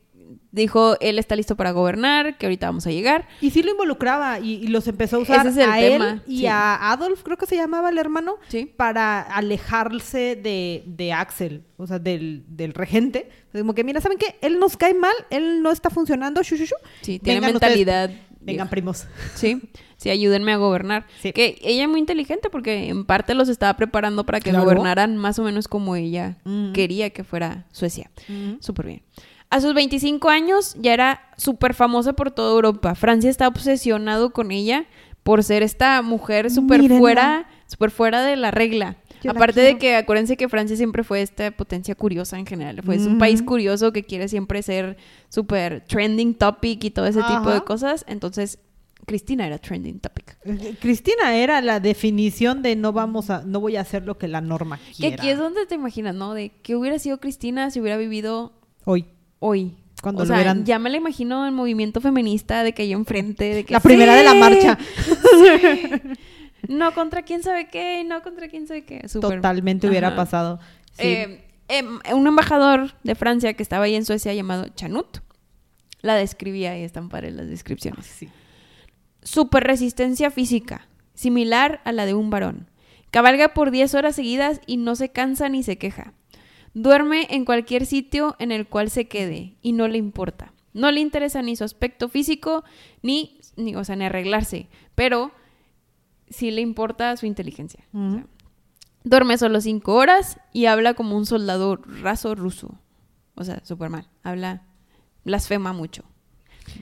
dijo, él está listo para gobernar, que ahorita vamos a llegar. Y sí lo involucraba y, y los empezó a usar es a tema, él y sí. a Adolf, creo que se llamaba el hermano, Sí. para alejarse de, de Axel, o sea, del, del regente. Como que, mira, ¿saben qué? Él nos cae mal, él no está funcionando, shu, shu, shu. Sí, tiene Vengan ustedes, mentalidad. Vengan, primos. Sí, sí, ayúdenme a gobernar. Sí. Que ella es muy inteligente porque en parte los estaba preparando para que Claro. gobernaran más o menos como ella quería que fuera Suecia. Súper bien. A sus 25 años ya era súper famosa por toda Europa. Francia está obsesionado con ella por ser esta mujer súper fuera, súper fuera de la regla. Yo Aparte de que acuérdense que Francia siempre fue esta potencia curiosa en general. Fue un país curioso que quiere siempre ser súper trending topic y todo ese tipo de cosas. Entonces, Cristina era trending topic. Eh, Cristina era la definición de no vamos a, no voy a hacer lo que la norma Que quiera. aquí es donde te imaginas, ¿no? De que hubiera sido Cristina si hubiera vivido Hoy. Hoy. Cuando o lo sea, ya me la imagino en movimiento feminista de que ahí enfrente, de que La primera de la ¡Sí! marcha. No contra quién sabe qué, y no contra quién sabe qué. Totalmente hubiera pasado. Sí. Eh, em, un embajador de Francia que estaba ahí en Suecia llamado Chanut la describía y están padres las descripciones. Sí. Super resistencia física, similar a la de un varón. Cabalga por 10 horas seguidas y no se cansa ni se queja. Duerme en cualquier sitio en el cual se quede y no le importa. No le interesa ni su aspecto físico ni, ni o sea, ni arreglarse, pero sí le importa su inteligencia. O sea, duerme solo 5 horas y habla como un soldado raso ruso. O sea, súper mal. Habla, blasfema mucho,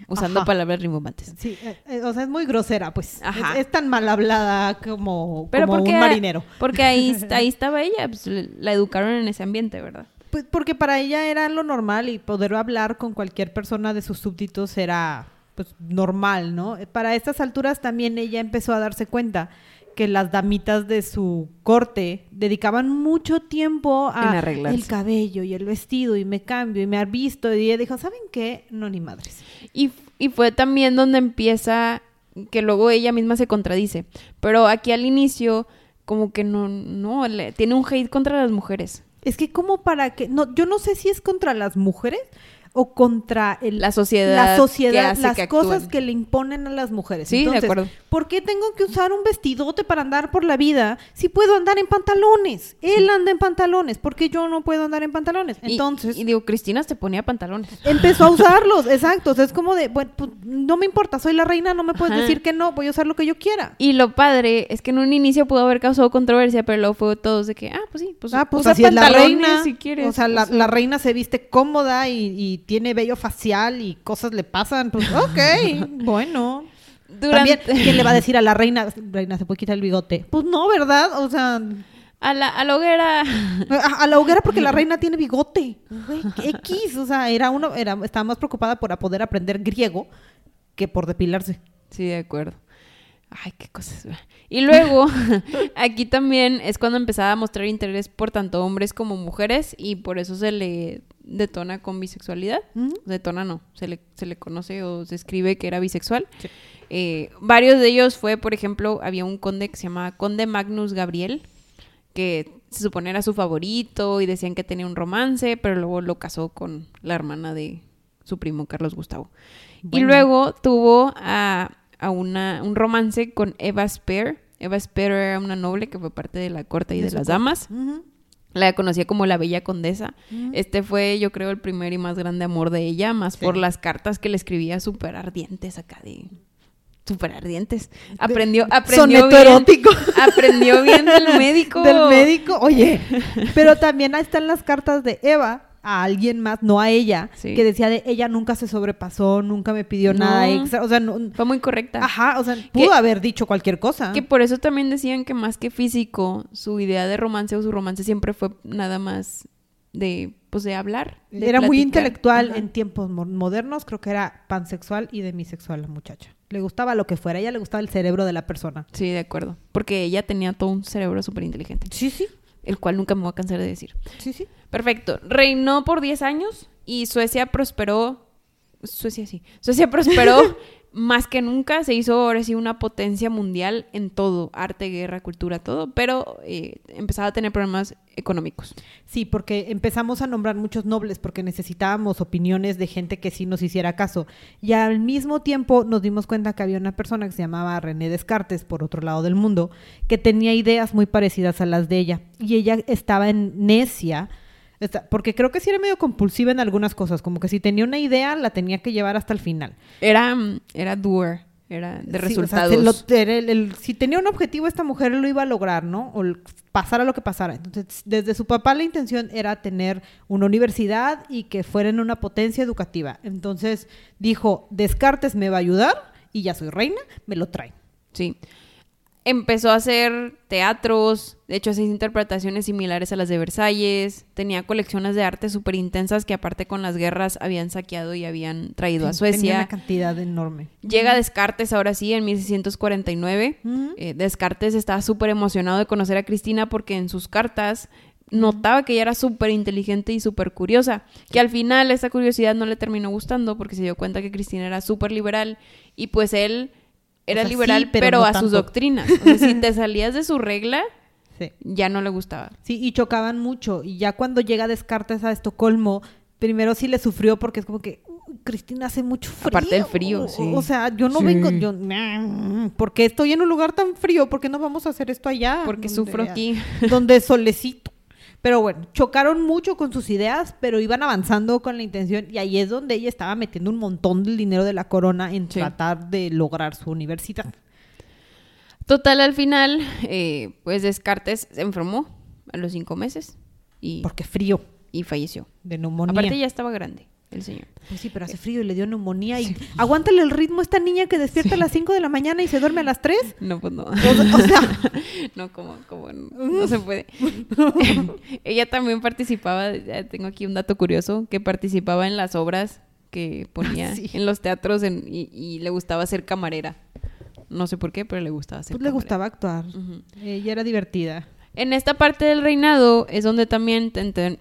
usando Ajá. palabras rimbombantes. Sí, eh, eh, o sea, es muy grosera, pues. Ajá. Es, es tan mal hablada como, Pero como porque, un marinero. Porque ahí, ahí estaba ella, pues, la educaron en ese ambiente, ¿verdad? Pues porque para ella era lo normal y poder hablar con cualquier persona de sus súbditos era pues normal, ¿no? Para estas alturas también ella empezó a darse cuenta que las damitas de su corte dedicaban mucho tiempo a el cabello y el vestido y me cambio y me visto y ella dijo, ¿saben qué? No ni madres. Y, y fue también donde empieza, que luego ella misma se contradice. Pero aquí al inicio, como que no, no, le- tiene un hate contra las mujeres. Es que como para que no yo no sé si es contra las mujeres o contra el, La sociedad. la sociedad, las que cosas que le imponen a las mujeres. Sí, de Entonces, acuerdo. ¿Por qué tengo que usar un vestidote para andar por la vida si puedo andar en pantalones? Él anda en pantalones, ¿por qué yo no puedo andar en pantalones? Entonces, Y, digo, Cristina se ponía pantalones. empezó a usarlos, exacto. O sea, es como de, bueno, pues, no me importa, soy la reina, no me puedes Ajá. decir que no, voy a usar lo que yo quiera. Y lo padre es que en un inicio pudo haber causado controversia, pero luego fue todos de que, ah, pues sí, pues, ah, pues usa así es la reina. si quieres. o sea, la, la reina se viste cómoda y, y tiene vello facial y cosas le pasan. Pues, ok, bueno. durante- También, ¿quién le va a decir a la reina, reina, se puede quitar el bigote? Pues no, ¿verdad? O sea, a, la, a la hoguera. a, a la hoguera porque la reina tiene bigote. X, o sea, era uno, era, estaba más preocupada por poder aprender griego que por depilarse. Sí, de acuerdo. Ay, qué cosas. Y luego, aquí también es cuando empezaba a mostrar interés por tanto hombres como mujeres y por eso se le detona con bisexualidad. Ujú. Detona no, se le, se le conoce o se escribe que era bisexual. Sí. Eh, varios de ellos fue, por ejemplo, había un conde que se llamaba Conde Magnus Gabriel, que se supone era su favorito y decían que tenía un romance, pero luego lo casó con la hermana de su primo Carlos Gustavo. Y luego tuvo a, a una, un romance con Eva Spear. Eva Spear era una noble que fue parte de la corte y De las corte. damas. La conocía como la Bella Condesa. Este fue, yo creo, el primer y más grande amor de ella, más Sí. por las cartas que le escribía súper ardientes acá de... súper ardientes. Aprendió, aprendió Soneto bien. erótico. Aprendió bien del médico. Del médico. Oye, pero también ahí están las cartas de Eva a alguien más, no a ella, Sí. que decía de ella nunca se sobrepasó, nunca me pidió No. nada extra. O sea, no, Fue muy correcta. ajá, o sea, pudo haber dicho cualquier cosa. Que por eso también decían que más que físico, su idea de romance o su romance siempre fue nada más de, pues, de hablar. de Era muy intelectual Ajá. en tiempos mo- modernos, creo que era pansexual y demisexual la muchacha. Le gustaba lo que fuera, ella le gustaba el cerebro de la persona. Sí, de acuerdo. Porque ella tenía todo un cerebro súper inteligente, Sí, sí, el cual nunca me voy a cansar de decir. sí, sí. Perfecto. Reinó por 10 años y Suecia prosperó. Suecia sí. Suecia prosperó más que nunca. Se hizo ahora sí una potencia mundial en todo: arte, guerra, cultura, todo. Pero eh, empezaba a tener problemas económicos. Sí, porque empezamos a nombrar muchos nobles porque necesitábamos opiniones de gente que sí nos hiciera caso. Y al mismo tiempo nos dimos cuenta que había una persona que se llamaba René Descartes, por otro lado del mundo, que tenía ideas muy parecidas a las de ella. Y ella estaba en necia, porque creo que sí era medio compulsiva en algunas cosas, como que si tenía una idea la tenía que llevar hasta el final. Era, era doer, era de Sí, o sea, resultados. lo- el- el- si tenía un objetivo, esta mujer lo iba a lograr, ¿no? O el- pasara lo que pasara. Entonces, desde su papá la intención era tener una universidad y que fueran una potencia educativa. Entonces dijo, Descartes me va a ayudar y ya soy reina, me lo trae. Sí. Empezó a hacer teatros, de hecho hacía interpretaciones similares a las de Versalles, tenía colecciones de arte súper intensas que aparte con las guerras habían saqueado y habían traído a Sí, Tenía Suecia. una cantidad enorme. Llega Descartes ahora sí en 1649. Ujú. Eh, Descartes estaba súper emocionado de conocer a Cristina porque en sus cartas notaba que ella era súper inteligente y súper curiosa. Que al final esa curiosidad no le terminó gustando porque se dio cuenta que Cristina era súper liberal y pues él era sea, sí, liberal pero pero, no a sus doctrinas. O sea, si te salías de su regla, Sí. ya no le gustaba. Sí, y chocaban mucho. Y ya cuando llega Descartes a Estocolmo, primero sí le sufrió porque es como que "Uy, Cristina hace mucho frío. Aparte del frío, sí. O sea, yo no Sí. vengo, yo, ¿por qué estoy en un lugar tan frío? ¿Por qué no vamos a hacer esto allá? Porque sufro aquí. Donde solecito. Pero bueno, chocaron mucho con sus ideas, pero iban avanzando con la intención y ahí es donde ella estaba metiendo un montón del dinero de la corona en Sí. tratar de lograr su universidad. Total, al final, eh, pues Descartes se enfermó a los cinco meses y, Porque frío, y falleció. de neumonía. Aparte ya estaba grande el señor. Pues sí, pero hace frío y le dio neumonía y aguántale el ritmo a esta niña que despierta a las 5 de la mañana y se duerme a las 3. No, pues no. O, o sea, No, como, como no, no se puede. Ella también participaba, tengo aquí un dato curioso, que participaba en las obras que ponía Sí. en los teatros en- y, y le gustaba ser camarera. No sé por qué, pero le gustaba ser pues le gustaba actuar. Ujú. Ella era divertida. En esta parte del reinado es donde también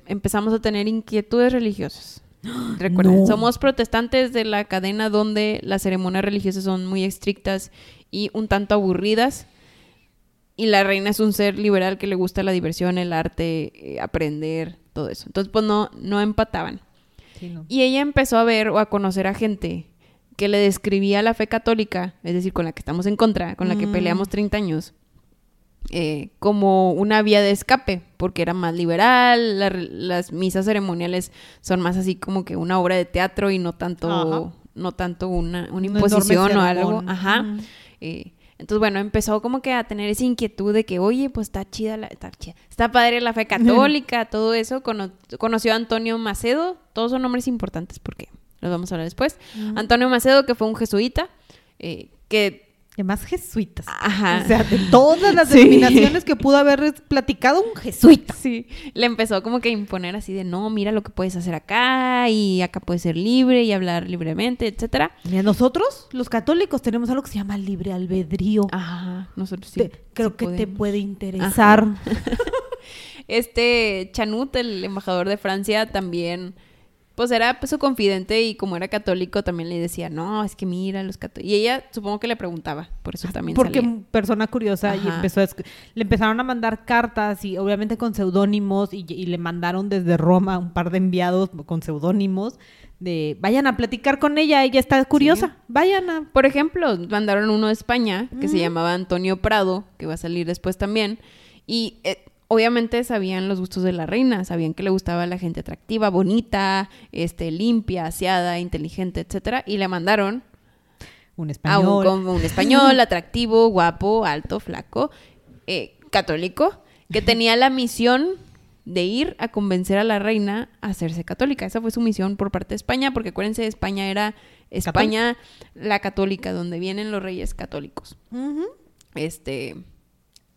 empezamos a tener inquietudes religiosas. Recuerden, No. somos protestantes de la cadena donde las ceremonias religiosas son muy estrictas y un tanto aburridas. Y la reina es un ser liberal que le gusta la diversión, el arte, eh, aprender, todo eso. Entonces, pues no, no empataban. Sí, no. Y ella empezó a ver o a conocer a gente que le describía la fe católica, es decir, con la que estamos en contra, con la que Mm. peleamos 30 años, eh, como una vía de escape, porque era más liberal, la las misas ceremoniales son más así como que una obra de teatro y no tanto, Ajá. no tanto una, una Un imposición o algo. Ajá. Mm. Eh, entonces, bueno, empezó como que a tener esa inquietud de que, oye, pues está chida, la, está chida, está padre la fe católica, todo eso. Cono- conoció a Antonio Macedo, todos son nombres importantes porque los vamos a hablar después. Antonio Macedo, que fue un jesuita, eh, que, Además, jesuitas. ajá, O sea, de todas las Sí. denominaciones que pudo haber platicado un jesuita. sí, le empezó como que a imponer así de, no, mira lo que puedes hacer acá y acá puedes ser libre y hablar libremente, etcétera. Mira, nosotros, los católicos, tenemos algo que se llama libre albedrío. Ajá, nosotros sí. Te- creo sí que te puede interesar. Este Chanut, el embajador de Francia, también, pues era pues, su confidente y como era católico también le decía, no, es que mira los católicos. Y ella supongo que le preguntaba, por eso también Porque salía. persona curiosa y empezó a le empezaron a mandar cartas y obviamente con seudónimos y, y le mandaron desde Roma un par de enviados con seudónimos de vayan a platicar con ella, ella está curiosa, vayan a Por ejemplo, mandaron uno de España que se llamaba Antonio Prado, que va a salir después también. Y eh, obviamente sabían los gustos de la reina, sabían que le gustaba la gente atractiva, bonita, este, limpia, aseada, inteligente, etcétera. Y le mandaron Un a español. un, como un español atractivo, guapo, alto, flaco, eh, católico, que tenía la misión de ir a convencer a la reina a hacerse católica. Esa fue su misión por parte de España, porque acuérdense, España era España la católica, donde vienen los reyes católicos. Este,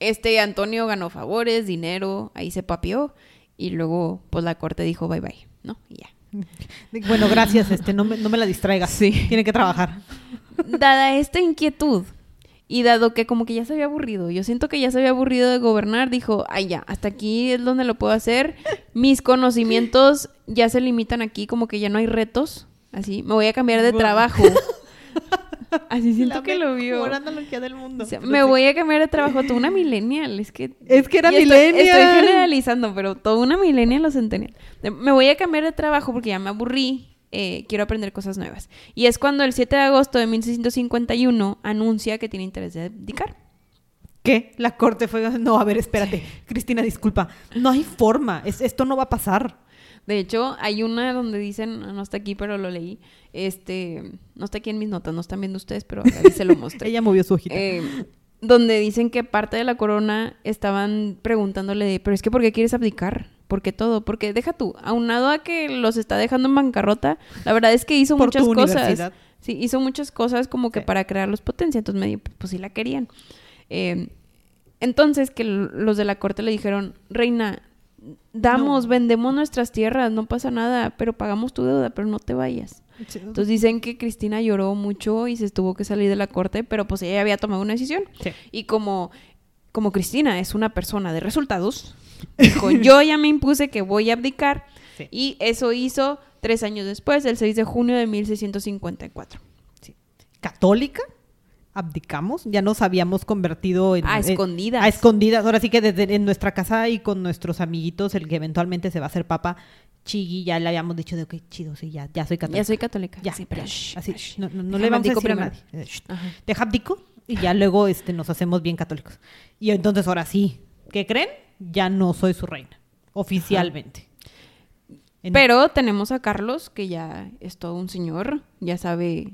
este Antonio ganó favores, dinero, ahí se papió, y luego pues la corte dijo bye bye, ¿no? Y ya. Bueno, gracias, este, no me, no me la distraigas. Sí. Tiene que trabajar. Dada esta inquietud y dado que como que ya se había aburrido, yo siento que ya se había aburrido de gobernar, dijo, ay ya, hasta aquí es donde lo puedo hacer, mis conocimientos ya se limitan aquí, como que ya no hay retos, así, me voy a cambiar de trabajo. Así siento La que lo vio. mejor analogía del mundo. O sea, me voy a cambiar de trabajo, toda una millennial, es que... Es que era y estoy- millennial. Estoy, generalizando, pero toda una millennial o centennial. Me voy a cambiar de trabajo porque ya me aburrí, eh, quiero aprender cosas nuevas. Y es cuando el 7 de agosto de 1651 anuncia que tiene interés de abdicar. ¿Qué? La corte fue. No, a ver, espérate. Cristina, disculpa. No hay forma. Es, esto no va a pasar. De hecho, hay una donde dicen, no está aquí, pero lo leí, este, no está aquí en mis notas, no están viendo ustedes, pero ahí se lo mostré. Ella movió su hojita. Eh, donde dicen que parte de la corona estaban preguntándole, de, pero es que ¿por qué quieres abdicar? ¿Por qué todo? Porque deja tú, aunado a que los está dejando en bancarrota, la verdad es que hizo Por muchas tu cosas. Sí, hizo muchas cosas como que Sí. para crearlos potencia, entonces medio, pues sí la querían. Eh, entonces que los de la corte le dijeron, reina, damos, No. vendemos nuestras tierras, no pasa nada, pero pagamos tu deuda, pero no te vayas. Entonces dicen que Cristina lloró mucho y se tuvo que salir de la corte, pero pues ella había tomado una decisión. Sí. Y como, como Cristina es una persona de resultados, dijo, yo ya me impuse que voy a abdicar. Sí. Y eso hizo tres años después, el 6 de junio de 1654. Sí. ¿Católica? Abdicamos, ya nos habíamos convertido en... A en- escondidas. a escondidas. Ahora sí que desde en nuestra casa y con nuestros amiguitos, el que eventualmente se va a hacer papa, Chigui, ya le habíamos dicho de, ok, chido, sí, ya, ya soy católica. Ya soy católica. Ya, Sí, pero ya, shh, así, shh. no, no- le vamos a decir a primero. nadie. Eh. Deja abdico y ya luego este, nos hacemos bien católicos. Y entonces ahora sí, ¿qué creen? Ya no soy su reina, oficialmente. En- Pero tenemos a Carlos, que ya es todo un señor, ya sabe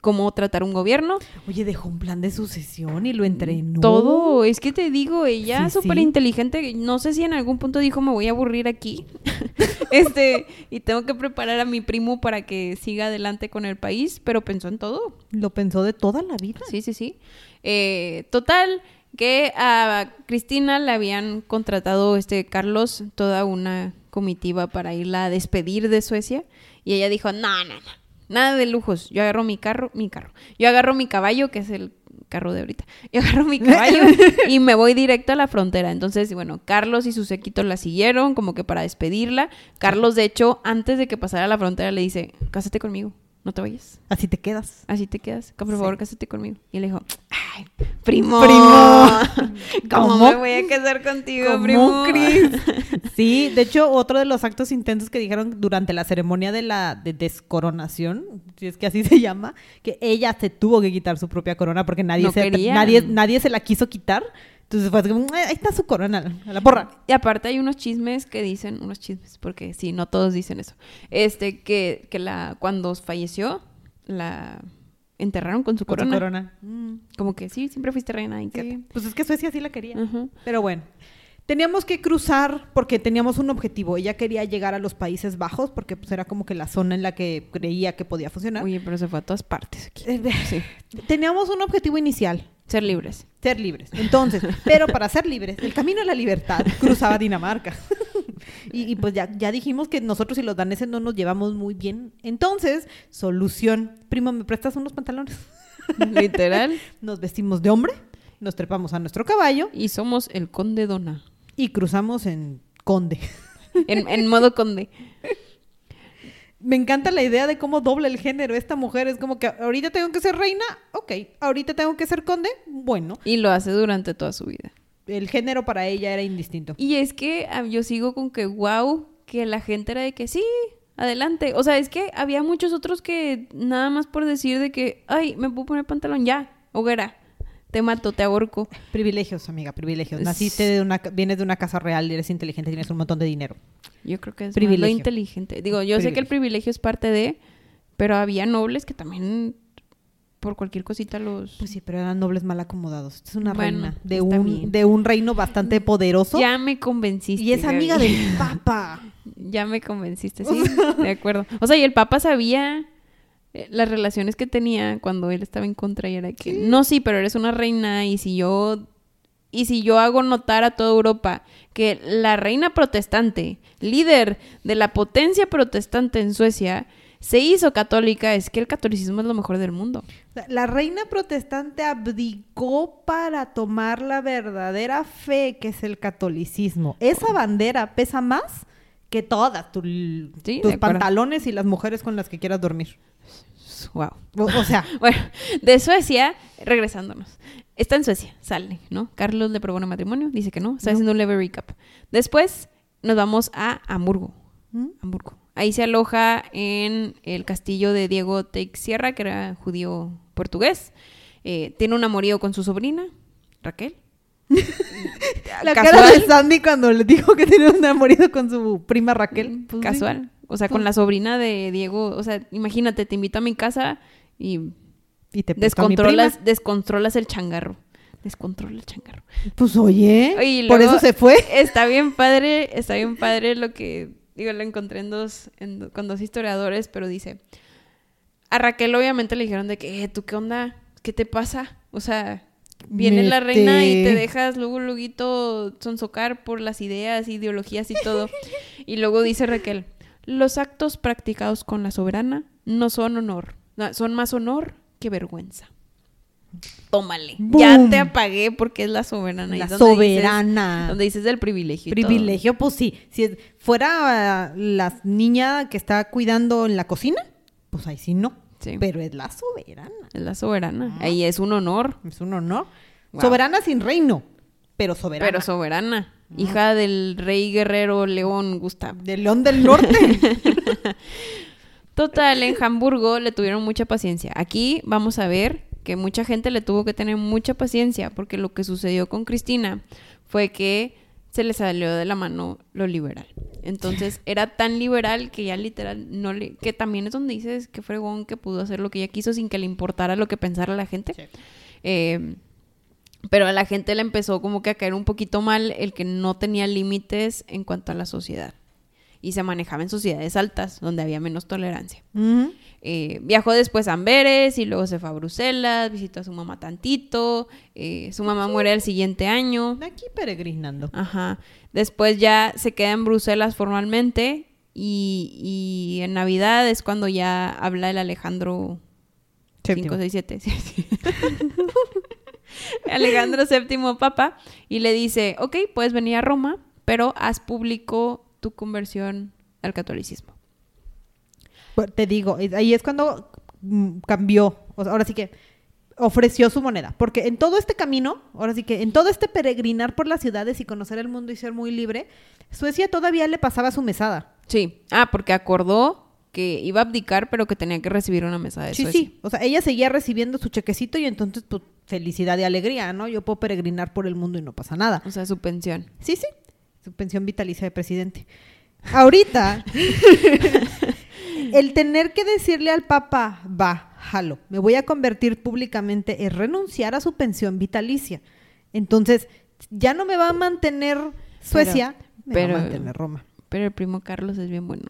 cómo tratar un gobierno. Oye, dejó un plan de sucesión y lo entrenó. Todo, es que te digo, ella Sí, súper sí. inteligente. No sé si en algún punto dijo, me voy a aburrir aquí. este, y tengo que preparar a mi primo para que siga adelante con el país, pero pensó en todo. Lo pensó de toda la vida. Sí, sí, sí. Eh, total, que a Cristina le habían contratado este Carlos toda una comitiva para irla a despedir de Suecia. Y ella dijo, no, no, no. Nada de lujos. Yo agarro mi carro, mi carro. Yo agarro mi caballo, que es el carro de ahorita. Yo agarro mi caballo y me voy directo a la frontera. Entonces, bueno, Carlos y su séquito la siguieron como que para despedirla. Carlos, de hecho, antes de que pasara la frontera, le dice, cásate conmigo, no te vayas. Así te quedas. Así te quedas. Por Sí. favor, cásate conmigo. Y él dijo, ay, primo. Primo. ¿Cómo, ¿Cómo? me voy a casar contigo, ¿Cómo, primo? Cris? Sí, de hecho, otro de los actos intensos que dijeron durante la ceremonia de la de descoronación, si es que así se llama, que ella se tuvo que quitar su propia corona porque nadie, No se, nadie, nadie se la quiso quitar. Entonces fue así como, "Eh, ahí está su corona, a la porra. Y aparte hay unos chismes que dicen, unos chismes, porque sí, no todos dicen eso. Este, que, que la, cuando falleció, la enterraron con su Con su corona. corona. Mm, Como que sí, siempre fuiste reina. Y sí. Pues es que Suecia sí la quería. Pero bueno, teníamos que cruzar porque teníamos un objetivo. Ella quería llegar a los Países Bajos porque pues, era como que la zona en la que creía que podía funcionar. Oye, pero se fue a todas partes aquí. Eh, Sí. Teníamos un objetivo inicial, Ser libres. ser libres. Entonces, pero para ser libres, el camino a la libertad cruzaba Dinamarca. y, y, pues ya, ya dijimos que nosotros y los daneses no nos llevamos muy bien. Entonces, solución. Primo, ¿me prestas unos pantalones? Literal. Nos vestimos de hombre, nos trepamos a nuestro caballo Y somos el conde Dona. y cruzamos en Conde. En, en modo conde. Me encanta la idea de cómo dobla el género. Esta mujer es como que ahorita tengo que ser reina, ok. Ahorita tengo que ser conde, bueno. Y lo hace durante toda su vida. El género para ella era indistinto. Y es que ah, yo sigo con que, wow, que la gente era de que sí, adelante. O sea, es que había muchos otros que nada más por decir de que, ay, me puedo poner pantalón, ya, hoguera, te mato, te ahorco. Privilegios, amiga, privilegios. Naciste de una, vienes de una casa real, eres inteligente, tienes un montón de dinero. Yo creo que es Privilegio. lo inteligente. Digo, yo sé que el privilegio es parte de, pero había nobles que también por cualquier cosita los... Pues sí, pero eran nobles mal acomodados. Esta es una Bueno, reina de un, bien. de un reino bastante poderoso. Ya me convenciste. y es amiga del papa. Ya me convenciste, sí, de acuerdo. O sea, y el Papa sabía las relaciones que tenía cuando él estaba en contra y era que, no, sí, pero eres una reina y si yo, y si yo hago notar a toda Europa que la reina protestante, líder de la potencia protestante en Suecia, se hizo católica, es que el catolicismo es lo mejor del mundo. La reina protestante abdicó para tomar la verdadera fe que es el catolicismo. Esa bandera pesa más que todas tu- Sí, tus pantalones y las mujeres con las que quieras dormir. Wow. O, o sea, Bueno, de Suecia, regresándonos. Está en Suecia, sale, ¿no? Carlos le propone matrimonio, dice que no, está No. haciendo un leve recap. Después nos vamos a Hamburgo. ¿Mm? Hamburgo. Ahí se aloja en el castillo de Diego Teixeira, que era judío portugués. Eh, tiene un amorío con su sobrina, Raquel. la Casual. cara de Sandy cuando le dijo que tenía un enamorado con su prima Raquel. Pues sí. Casual. O sea, con la sobrina de Diego. O sea, imagínate, te invito a mi casa y te descontrolas, descontrolas el changarro. Descontrola el changarro. Pues oye, por eso se fue. Está bien padre, está bien padre lo que, digo, lo encontré en dos, en con dos historiadores, pero dice, a Raquel obviamente le dijeron de que, eh, ¿tú qué onda? ¿Qué te pasa? O sea, viene la reina y te dejas luego, luego sonsocar por las ideas, ideologías y todo. y luego dice Raquel, los actos practicados con la soberana no son honor, no, son más honor que vergüenza. Tómale. Ya te apagué porque es la soberana. La donde dices- soberana. donde dices del privilegio. todo. Privilegio, pues sí. Si fuera la niña que está cuidando en la cocina, pues ahí sí no. Sí. Pero es la soberana. Es la soberana. Ah. Ahí es un honor. Es un honor. Wow. Soberana sin reino, pero soberana. Pero soberana. Hija del rey guerrero León Gustav. De León del Norte. Total, en Hamburgo le tuvieron mucha paciencia. Aquí vamos a ver que mucha gente le tuvo que tener mucha paciencia porque lo que sucedió con Cristina fue que se le salió de la mano lo liberal. Entonces era tan liberal que ya literal no le... Que también es donde dices que fregón que pudo hacer lo que ella quiso sin que le importara lo que pensara la gente. Eh, pero a la gente le empezó como que a caer un poquito mal el que no tenía límites en cuanto a la sociedad. Y se manejaba en sociedades altas, donde había menos tolerancia. Eh, viajó después a Amberes y luego se fue a Bruselas, visitó a su mamá tantito. eh, su mamá muere el siguiente año. Aquí peregrinando. Ajá. Después ya se queda en Bruselas formalmente y, y en Navidad es cuando ya habla el Alejandro Séptimo. 5, 6, 7. sí, sí. Alejandro VII Papa y le dice, ok, puedes venir a Roma, pero haz público tu conversión al catolicismo. Te digo, ahí es cuando mm, cambió. O sea, ahora sí que ofreció su moneda. Porque en todo este camino, ahora sí que en todo este peregrinar por las ciudades y conocer el mundo y ser muy libre, Suecia todavía le pasaba su mesada. Sí, ah, porque acordó que iba a abdicar, pero que tenía que recibir una mesa de Sí, Suecia. sí. O sea, ella seguía recibiendo su chequecito y entonces, pues, felicidad y alegría, ¿no? Yo puedo peregrinar por el mundo y no pasa nada. O sea, su pensión. Sí, sí. Su pensión vitalicia de presidente. Ahorita, el tener que decirle al Papa, va, jalo, me voy a convertir públicamente, es renunciar a su pensión vitalicia. Entonces, ya no me va a mantener Suecia, me pero- va a mantener Roma. Pero el primo Carlos es bien bueno.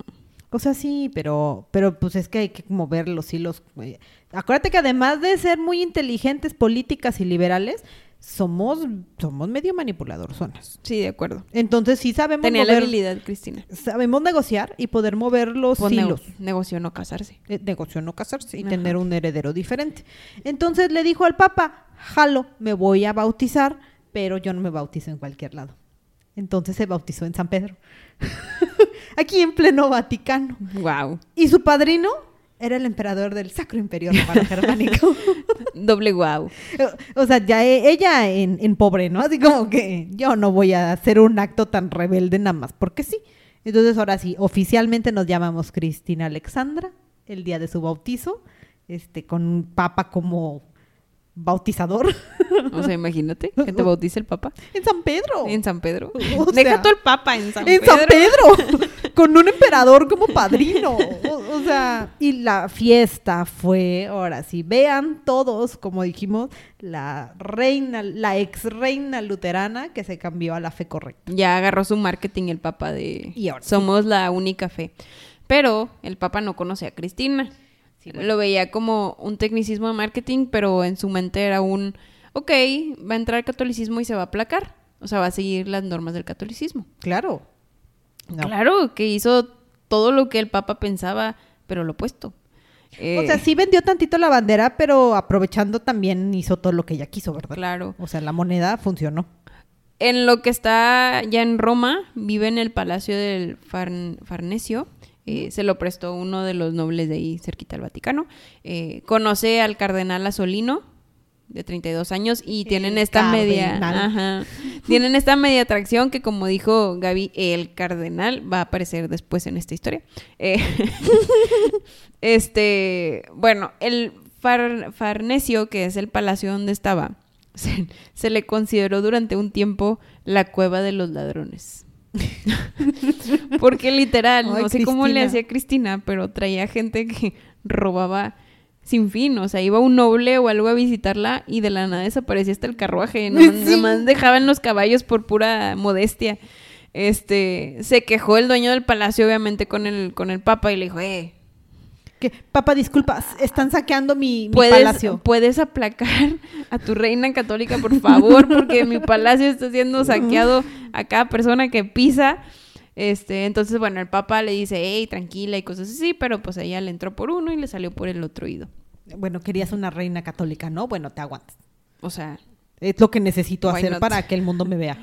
O sea, sí, pero, pero pues es que hay que mover los hilos. güey. Acuérdate que además de ser muy inteligentes, políticas y liberales, somos, somos medio manipuladores. Sí, de acuerdo. Entonces sí sabemos Tenía la mover, habilidad, Cristina. sabemos negociar y poder mover los Pues nego- hilos. negoció no casarse. Eh, negoció no casarse y Ajá. tener un heredero diferente. Entonces le dijo al Papa, jalo, me voy a bautizar, pero yo no me bautizo en cualquier lado. Entonces se bautizó en San Pedro. Aquí en pleno Vaticano. Wow. Y su padrino era el emperador del Sacro Imperio Romano Germánico. Doble wow. o sea, ya e- ella en, en pobre, ¿no? Así como que yo no voy a hacer un acto tan rebelde nada más, porque sí. Entonces ahora sí, oficialmente nos llamamos Cristina Alexandra, el día de su bautizo, este, con un papa como bautizador O sea, imagínate que te bautice el Papa en San Pedro. en San Pedro. O Deja sea, tú el Papa en San en Pedro. San Pedro. con un emperador como padrino. O, o sea, y la fiesta fue, ahora sí, vean todos, como dijimos, la reina, la ex reina luterana que se cambió a la fe correcta. Ya agarró su marketing el papa de Y ahora sí. somos la única fe. Pero el papa no conoce a Cristina. Sí, bueno. Lo veía como un tecnicismo de marketing, pero en su mente era un, ok, va a entrar el catolicismo y se va a aplacar. O sea, va a seguir las normas del catolicismo. Claro. No. Claro, que hizo todo lo que el papa pensaba, pero lo opuesto. Eh, O sea, sí vendió tantito la bandera, pero aprovechando también hizo todo lo que ella quiso, ¿verdad? Claro. O sea, la moneda funcionó. En lo que está ya en Roma, vive en el palacio del Farn- Farnesio. Eh, se lo prestó uno de los nobles de ahí cerquita al Vaticano. Eh, conoce al cardenal Asolino, de 32 años, y tienen esta media. Ajá, tienen esta media atracción que, como dijo Gaby, el cardenal va a aparecer después en esta historia. Eh, este, bueno, el Far- Farnesio, que es el palacio donde estaba, se, se le consideró durante un tiempo la cueva de los ladrones. Porque literal, Ay, no sé cómo le hacía Cristina, pero traía gente que robaba sin fin. O sea, iba un noble o algo a visitarla y de la nada desaparecía hasta el carruaje. No, Sí. Nada más dejaban los caballos por pura modestia. Este, se quejó el dueño del palacio, obviamente, con el, con el papa y le dijo, eh, Que, papá, disculpa, están saqueando mi, mi ¿Puedes, palacio. puedes aplacar a tu reina católica, por favor, porque mi palacio está siendo saqueado a cada persona que pisa. Este, entonces, bueno, el papa le dice, hey, tranquila y cosas así, pero pues ella le entró por uno y le salió por el otro oído. Bueno, querías una reina católica, ¿no? Bueno, te aguantas. O sea, Es lo que necesito hacer not? para que el mundo me vea.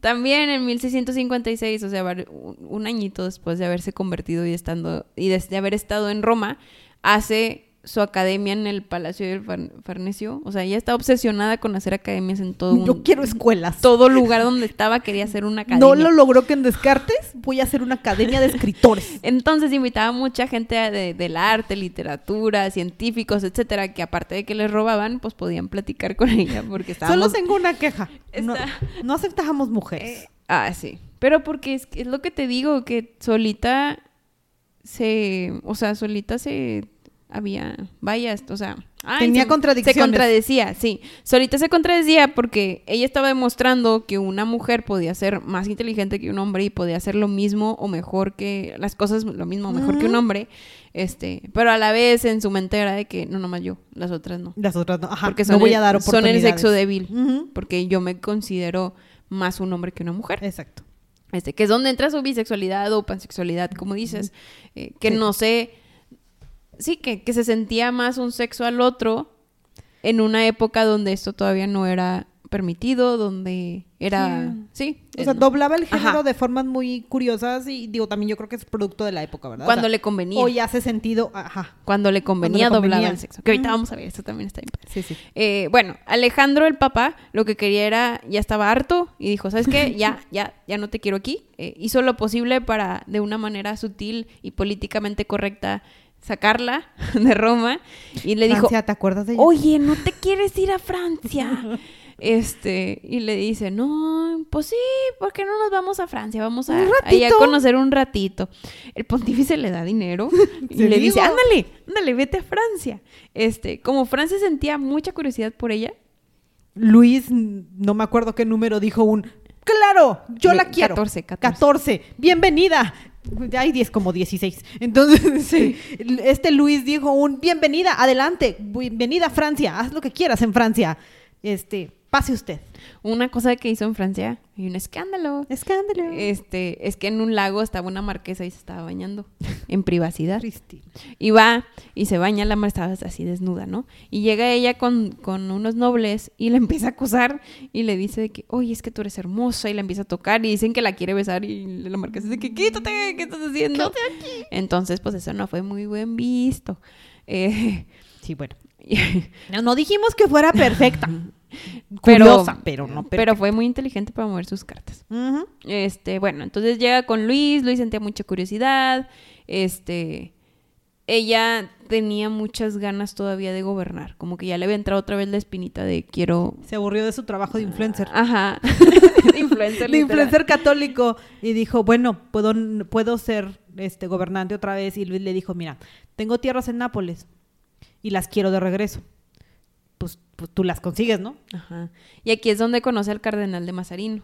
También en 1656, o sea, un añito después de haberse convertido y estando y de haber estado en Roma, hace su academia en el Palacio del Far- Farnesio. O sea, ella está obsesionada con hacer academias en todo Yo un- quiero escuelas. todo lugar donde estaba quería hacer una academia. No lo logró que en Descartes. Voy a hacer una academia de escritores. Entonces invitaba a mucha gente de- del arte, literatura, científicos, etcétera, que aparte de que les robaban, pues podían platicar con ella porque estábamos... Solo tengo una queja. No, Está- no aceptamos mujeres. Eh, ah, sí. Pero porque es, es lo que te digo, que solita se... O sea, solita se... Había... Vaya, o sea... ay, Tenía se- contradicciones. Se contradecía, sí. Solita se contradecía porque ella estaba demostrando que una mujer podía ser más inteligente que un hombre y podía hacer lo mismo o mejor que... Las cosas lo mismo o mejor que un hombre. Este... Pero a la vez en su mente era de que no nomás yo, las otras no. Las otras no. Ajá, porque son no voy el- a dar Son el sexo débil. Porque yo me considero más un hombre que una mujer. Exacto. Este, que es donde entra su bisexualidad o pansexualidad, como dices, eh, que Sí. no sé, sí, que, que se sentía más un sexo al otro en una época donde esto todavía no era permitido, donde era, sí, O sea, eh, doblaba el género Ajá. de formas muy curiosas y digo, también yo creo que es producto de la época, ¿verdad? O cuando sea, le convenía, Hoy hace sentido, ajá. cuando le convenía Cuando le doblaba convenía. el sexo, que ahorita vamos a ver, esto también está bien. Sí, sí. Eh, bueno, Alejandro el Papa lo que quería era, ya estaba harto y dijo, ¿sabes qué? Ya, ya, ya no te quiero aquí. Eh, hizo lo posible para, de una manera sutil y políticamente correcta, sacarla de Roma y le dijo, Francia, ¿te acuerdas de ella? oye, ¿no te quieres ir a Francia? Este, y le dice, no, pues sí, ¿por qué no nos vamos a Francia? Vamos a, conocer un ratito. El pontífice le da dinero y le dice, ándale, ándale, vete a Francia. Este, como Francia sentía mucha curiosidad por ella, Luis, no me acuerdo qué número, dijo un, claro, yo la quiero. 14, 14. 14, bienvenida. Hay 10 como 16. Entonces, sí, este Luis dijo un, bienvenida, adelante, bienvenida a Francia, haz lo que quieras en Francia. Este, pase usted. una cosa que hizo en Francia y un escándalo. Escándalo. Este, es que en un lago estaba una marquesa y se estaba bañando en privacidad. Cristina. Y va y se baña, la mar estaba así desnuda, ¿no? Y llega ella con, con unos nobles y la empieza a acusar y le dice de que, oye, es que tú eres hermosa y la empieza a tocar y dicen que la quiere besar y la marquesa dice que, quítate, ¿qué estás haciendo? Entonces, pues eso no fue muy buen visto. Eh, Sí, bueno. No, no dijimos que fuera perfecta. Pero, Curiosa, pero no perfecta. pero fue muy inteligente para mover sus cartas. Este, bueno, entonces llega con Luis, Luis sentía mucha curiosidad, este, ella tenía muchas ganas todavía de gobernar, como que ya le había entrado otra vez la espinita de quiero... Se aburrió de su trabajo de influencer. Ajá, de influencer. de influencer católico y dijo, bueno, puedo, puedo ser este gobernante otra vez. Y Luis le dijo, mira, tengo tierras en Nápoles y las quiero de regreso. Pues, tú las consigues, ¿no? Ajá. Y aquí es donde conoce al cardenal de Mazarino,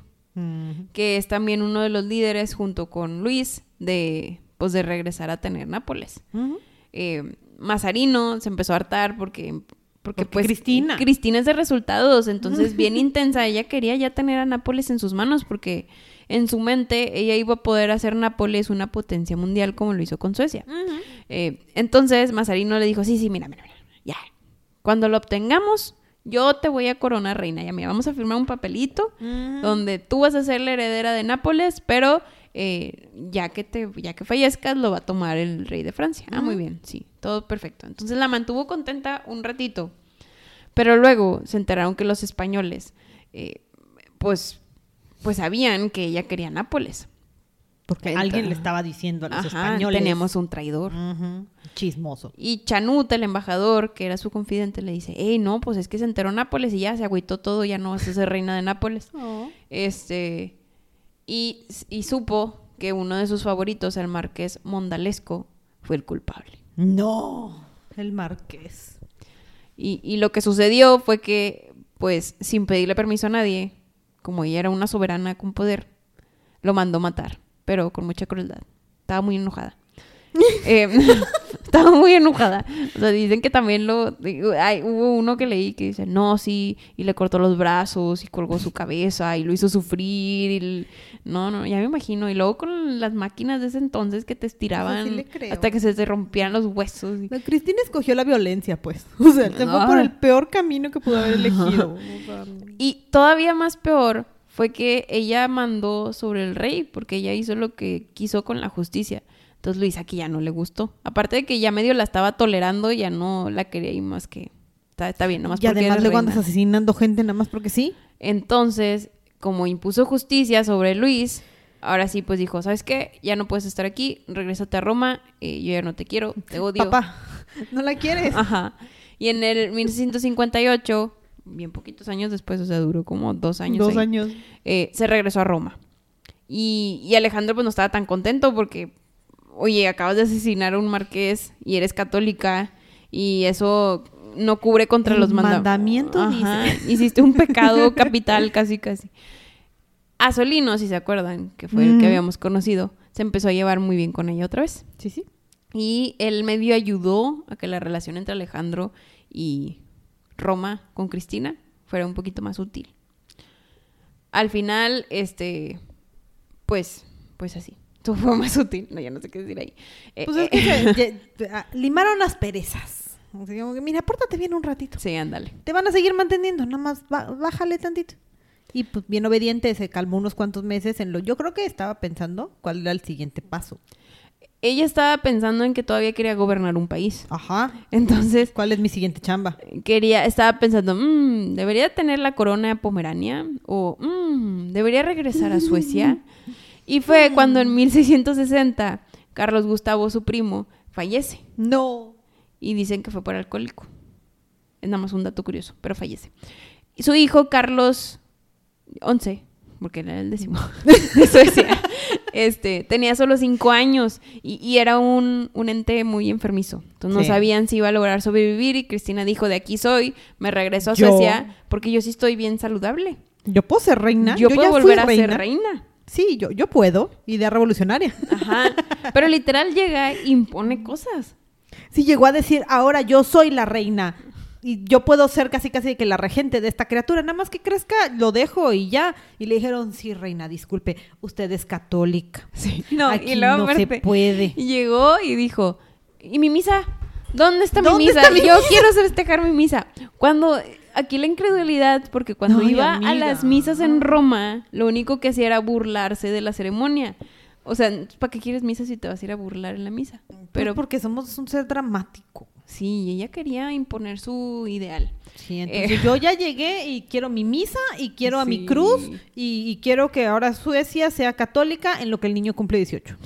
que es también uno de los líderes junto con Luis de, pues, de regresar a tener Nápoles. Eh, Mazarino se empezó a hartar porque, porque, Porque pues Cristina. Cristina es de resultados, entonces bien intensa, ella quería ya tener a Nápoles en sus manos porque en su mente ella iba a poder hacer Nápoles una potencia mundial como lo hizo con Suecia. Eh, entonces Mazarino le dijo, sí, sí, mira, mira, mira, ya, cuando lo obtengamos, yo te voy a coronar reina, ya mira, vamos a firmar un papelito donde tú vas a ser la heredera de Nápoles, pero eh, ya que te, ya que fallezcas, lo va a tomar el rey de Francia. Ah, muy bien, sí, todo perfecto. Entonces la mantuvo contenta un ratito. Pero luego se enteraron que los españoles, eh, pues, pues sabían que ella quería Nápoles. Porque alguien le estaba diciendo a los Ajá, españoles. tenemos un traidor. Chismoso. Y Chanut, el embajador, que era su confidente, le dice, hey, no, pues es que se enteró Nápoles y ya se agüitó todo, ya no vas a ser reina de Nápoles. Este, y, y supo que uno de sus favoritos, el marqués Mondalesco, fue el culpable. No, el marqués. Y, y lo que sucedió fue que, pues, sin pedirle permiso a nadie, como ella era una soberana con poder, lo mandó matar, pero con mucha crueldad. Estaba muy enojada. Eh, estaba muy enojada. O sea, dicen que también lo... ay, hubo uno que leí que dice, no, sí, y le cortó los brazos y colgó su cabeza y lo hizo sufrir. y el- No, no, ya me imagino. Y luego con las máquinas de ese entonces que te estiraban le creo. hasta que se te rompían los huesos. y- La Cristina escogió la violencia, pues. O sea, se fue por el peor camino que pudo haber elegido. Y todavía más peor fue que ella mandó sobre el rey, porque ella hizo lo que quiso con la justicia. Entonces Luis aquí ya no le gustó. Aparte de que ya medio la estaba tolerando, ya no la quería y más que... Está, está bien, nomás y porque además eres luego andas asesinando gente nada más porque sí. Entonces, como impuso justicia sobre Luis, ahora sí pues dijo, ¿sabes qué? Ya no puedes estar aquí, regrésate a Roma, eh, yo ya no te quiero, te odio. Papá, no la quieres. Ajá. Y en el 1658, bien poquitos años después, o sea, duró como dos años. Dos ahí, años. eh, se regresó a Roma. Y, y Alejandro pues no estaba tan contento porque, oye, acabas de asesinar a un marqués y eres católica y eso no cubre contra El los manda- mandamiento Ajá, dice. Hiciste un pecado capital casi casi. A Solino, si se acuerdan, que fue el que habíamos conocido, se empezó a llevar muy bien con ella otra vez. Sí, sí. Y él medio ayudó a que la relación entre Alejandro y Roma con Cristina fuera un poquito más útil. Al final, este, pues, pues así. Todo fue más útil. No, ya no sé qué decir ahí. Eh, Pues es eh, que se- ya- ah, limaron las perezas. O sea, como que, mira, pórtate bien un ratito. sí, ándale. Te van a seguir manteniendo, nada más bájale tantito. Y pues bien obediente, se calmó unos cuantos meses en lo... Yo creo que estaba pensando cuál era el siguiente paso. Ella estaba pensando en que todavía quería gobernar un país. Ajá. Entonces, ¿Cuál es mi siguiente chamba? quería, estaba pensando, "Mm, ¿debería tener la corona de Pomerania? O, "Mm, ¿debería regresar a Suecia? Y fue cuando en 1660 Carlos Gustavo, su primo, fallece. No. Y dicen que fue por alcohólico. Es nada más un dato curioso, pero fallece. Y su hijo Carlos XI, porque era el décimo de Suecia, este, tenía solo cinco años y, y era un, un ente muy enfermizo. Entonces no sabían si iba a lograr sobrevivir y Cristina dijo, de aquí soy, me regreso a Suecia porque yo sí estoy bien saludable. Yo puedo ser reina. Yo, puedo ya fui volver a ser reina. Sí, yo, yo puedo. Idea revolucionaria. Ajá. Pero literal llega e impone cosas. Sí, llegó a decir, ahora yo soy la reina. Y yo puedo ser casi casi que la regente de esta criatura. Nada más que crezca, lo dejo y ya. Y le dijeron, sí, reina, disculpe, usted es católica. Sí. No, Aquí y luego no se puede. llegó y dijo, ¿y mi misa? ¿Dónde está mi ¿Dónde misa? está mi Yo misa?" quiero festejar mi misa. Cuando, aquí la incredulidad, porque cuando iba a las misas en Roma, lo único que hacía era burlarse de la ceremonia. O sea, ¿para qué quieres misa si te vas a ir a burlar en la misa? Pero Pero porque somos un ser dramático. Sí, ella quería imponer su ideal. Sí, entonces yo ya llegué y quiero mi misa y quiero a mi cruz y, y quiero que ahora Suecia sea católica en lo que el niño cumple 18.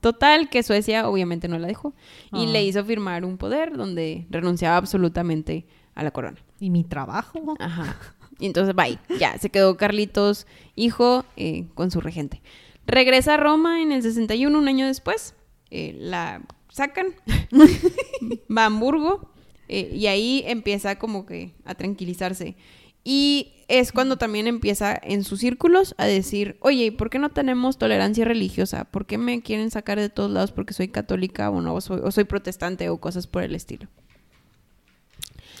Total, que Suecia obviamente no la dejó y Ah. le hizo firmar un poder donde renunciaba absolutamente a la corona. ¿Y mi trabajo? Ajá. Y entonces, bye. Ya, se quedó Carlitos, hijo, eh, con su regente. Regresa a Roma en el 61, un año después. eh, la sacan. va a Hamburgo. eh, y ahí empieza como que a tranquilizarse. Y es cuando también empieza en sus círculos a decir, oye, ¿y ¿por qué no tenemos tolerancia religiosa? ¿Por qué me quieren sacar de todos lados porque soy católica o no, o soy, o soy protestante o cosas por el estilo?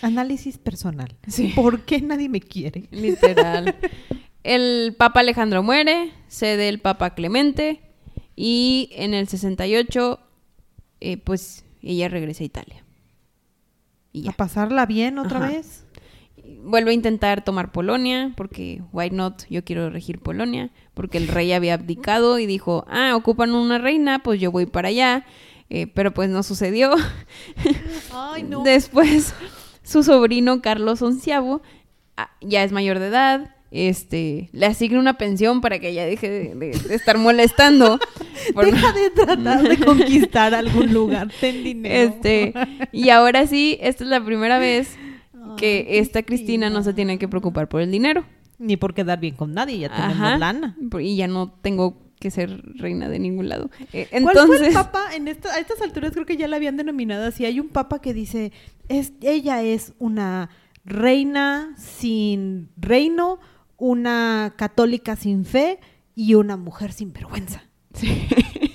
Análisis personal. Sí. ¿Por qué nadie me quiere? Literal. El Papa Alejandro muere, cede el Papa Clemente y en el 68, eh, pues ella regresa a Italia. Y ya. ¿A pasarla bien otra Ajá. vez? Vuelve a intentar tomar Polonia, porque why not, yo quiero regir Polonia, porque el rey había abdicado y dijo, ah, ocupan una reina, pues yo voy para allá, Eh, pero pues no sucedió. Ay, Después, su sobrino Carlos Onceavo ah, ya es mayor de edad. Este, le asigna una pensión para que ella deje de, de- de estar molestando. Por- Deja de tratar de conquistar algún lugar. Ten dinero. este, y ahora sí, esta es la primera vez que Ay, esta Cristina no se tiene que preocupar por el dinero. Ni por quedar bien con nadie, ya tenemos Ajá. lana. Y ya no tengo que ser reina de ningún lado. Eh, ¿Cuál fue el papa? En esta- a estas alturas creo que ya la habían denominado así. Hay un papa que dice, es, ella es una reina sin reino, una católica sin fe y una mujer sin vergüenza. sí,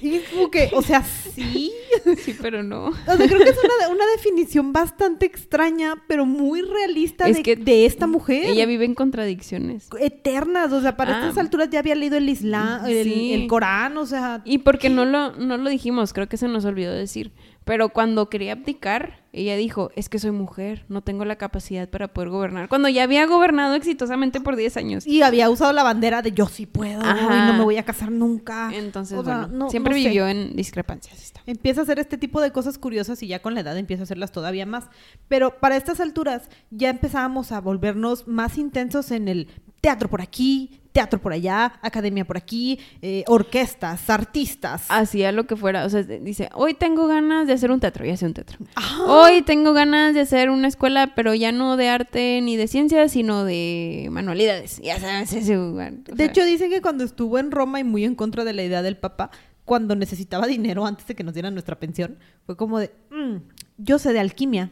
Y es como que, o sea, sí. sí, pero no. O sea, creo que es una, una definición bastante extraña, pero muy realista Es de, que de esta mujer. Ella vive en contradicciones. Eternas, o sea, para Ah. estas alturas ya había leído el Islam, el, Sí. el Corán, o sea, Y porque no lo, no lo dijimos, creo que se nos olvidó decir. Pero cuando quería abdicar, ella dijo, es que soy mujer, no tengo la capacidad para poder gobernar. Cuando ya había gobernado exitosamente por 10 años. y había usado la bandera de yo sí puedo Ajá. y no me voy a casar nunca. Entonces, O sea, bueno, no- siempre no sé. vivió en discrepancias. esta. Empieza a hacer este tipo de cosas curiosas y ya con la edad empieza a hacerlas todavía más. Pero para estas alturas ya empezábamos a volvernos más intensos en el teatro por aquí, teatro por allá, academia por aquí, eh, orquestas, artistas. Hacía lo que fuera. O sea, dice, hoy tengo ganas de hacer un teatro. Y hace un teatro. Ajá. Hoy tengo ganas de hacer una escuela, pero ya no de arte ni de ciencias, sino de manualidades. Ya sabes, ese lugar. O De hecho, dicen que cuando estuvo en Roma y muy en contra de la idea del Papa, cuando necesitaba dinero antes de que nos dieran nuestra pensión, fue como de, "Mm, yo sé de alquimia,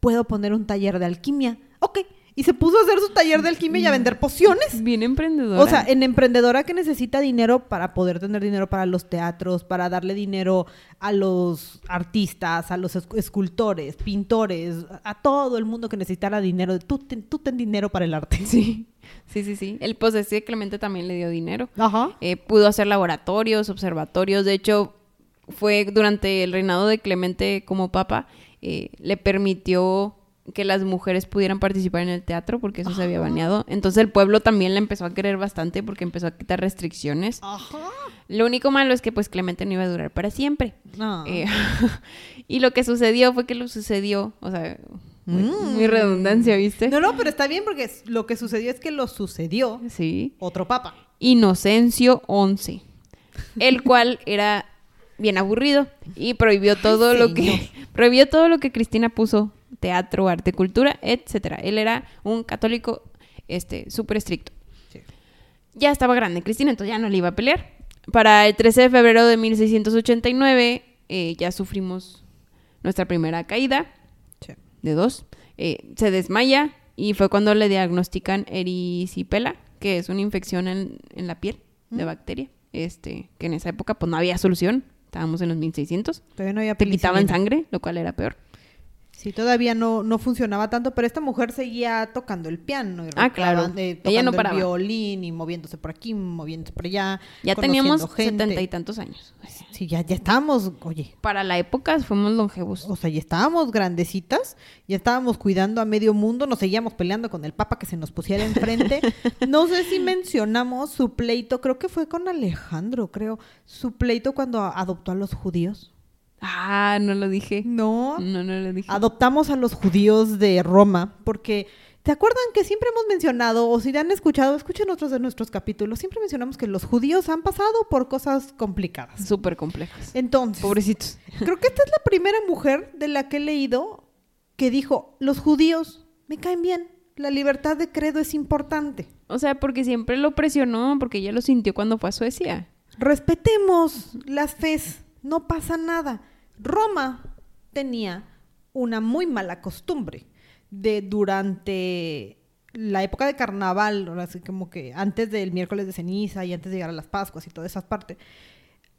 puedo poner un taller de alquimia. Ok. Y se puso a hacer su taller de alquimia y a vender pociones. bien emprendedora. O sea, en emprendedora que necesita dinero para poder tener dinero para los teatros, para darle dinero a los artistas, a los es- escultores, pintores, a todo el mundo que necesitara dinero. Tú ten, tú ten dinero para el arte. Sí, sí, sí, sí. El posesivo de Clemente también le dio dinero. Ajá. Eh, pudo hacer laboratorios, observatorios. De hecho, fue durante el reinado de Clemente como papa, eh, le permitió que las mujeres pudieran participar en el teatro porque eso se había baneado. Entonces el pueblo también la empezó a querer bastante porque empezó a quitar restricciones. Ajá. Lo único malo es que pues Clemente no iba a durar para siempre. No. Eh, y lo que sucedió fue que lo sucedió, o sea, muy, Mm. muy redundancia, ¿viste? No, no, pero está bien porque lo que sucedió es que lo sucedió Sí. otro papa. Inocencio XI, el cual era bien aburrido y prohibió todo lo que prohibió todo lo que Cristina puso, teatro, arte, cultura, etcétera. Él era un católico este súper estricto. Sí. Ya estaba grande Cristina, entonces ya no le iba a pelear. Para el 13 de febrero de 1689 eh, ya sufrimos nuestra primera caída de dos. Eh, se desmaya y fue cuando le diagnostican erisipela, que es una infección en, en la piel de bacteria. Este, que en esa época pues no había solución. Estábamos en los 1600. Todavía no había Te quitaban sangre, lo cual era peor. Sí, todavía no, no funcionaba tanto, pero esta mujer seguía tocando el piano. Y Ah, claro. eh, Ella no tocando paraba. El violín y moviéndose por aquí, moviéndose por allá. Ya teníamos setenta y tantos años. Sí, ya, ya estábamos, oye, Para la época fuimos longevos. o sea, ya estábamos grandecitas, ya estábamos cuidando a medio mundo, nos seguíamos peleando con el papa que se nos pusiera enfrente. No sé si mencionamos su pleito, creo que fue con Alejandro, creo, su pleito cuando adoptó a los judíos. Ah, no lo dije. No, No, no lo dije. adoptamos a los judíos de Roma porque ¿Se acuerdan que siempre hemos mencionado, o si han escuchado, escuchen otros de nuestros capítulos, siempre mencionamos que los judíos han pasado por cosas complicadas? Súper complejas. Entonces, Pobrecitos. creo que esta es la primera mujer de la que he leído que dijo, los judíos me caen bien, la libertad de credo es importante. O sea, porque siempre lo presionó, porque ella lo sintió cuando fue a Suecia. Respetemos las fes, no pasa nada. Roma tenía una muy mala costumbre de durante la época de carnaval, ahora sí como que antes del miércoles de ceniza y antes de llegar a las Pascuas y todas esas partes,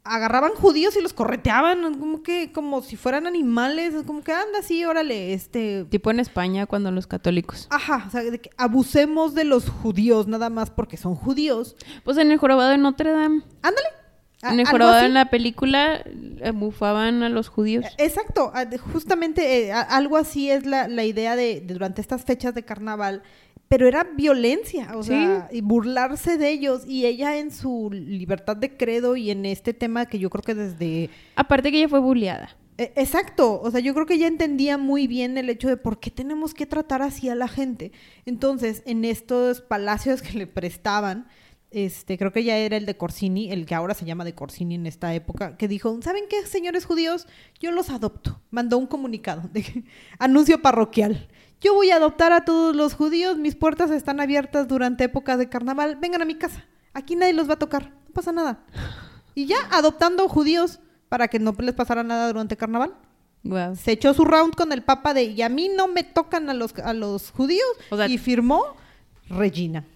agarraban judíos y los correteaban como que como si fueran animales, como que anda así, órale, este Tipo en España cuando los católicos. Ajá, o sea, de que abusemos de los judíos nada más porque son judíos. Pues en el jorobado de Notre Dame. Ándale. A- En el jorobado en la película eh, bufaban a los judíos. Exacto, a- de- justamente eh, algo así es la, la idea de, de durante estas fechas de carnaval, pero era violencia, o Sí. sea, y burlarse de ellos y ella en su libertad de credo y en este tema que yo creo que desde... Aparte que ella fue bulleada. eh, Exacto, o sea, yo creo que ella entendía muy bien el hecho de por qué tenemos que tratar así a la gente. Entonces, en estos palacios que le prestaban, este, creo que ya era el de Corsini, el que ahora se llama de Corsini en esta época, que dijo, ¿saben qué, señores judíos? Yo los adopto. Mandó un comunicado de anuncio parroquial. Yo voy a adoptar a todos los judíos, mis puertas están abiertas durante épocas de carnaval, vengan a mi casa. Aquí nadie los va a tocar, no pasa nada. Y ya adoptando judíos para que no les pasara nada durante carnaval. Se echó su round con el papa de y a mí no me tocan a los, a los judíos O sea- y firmó Regina.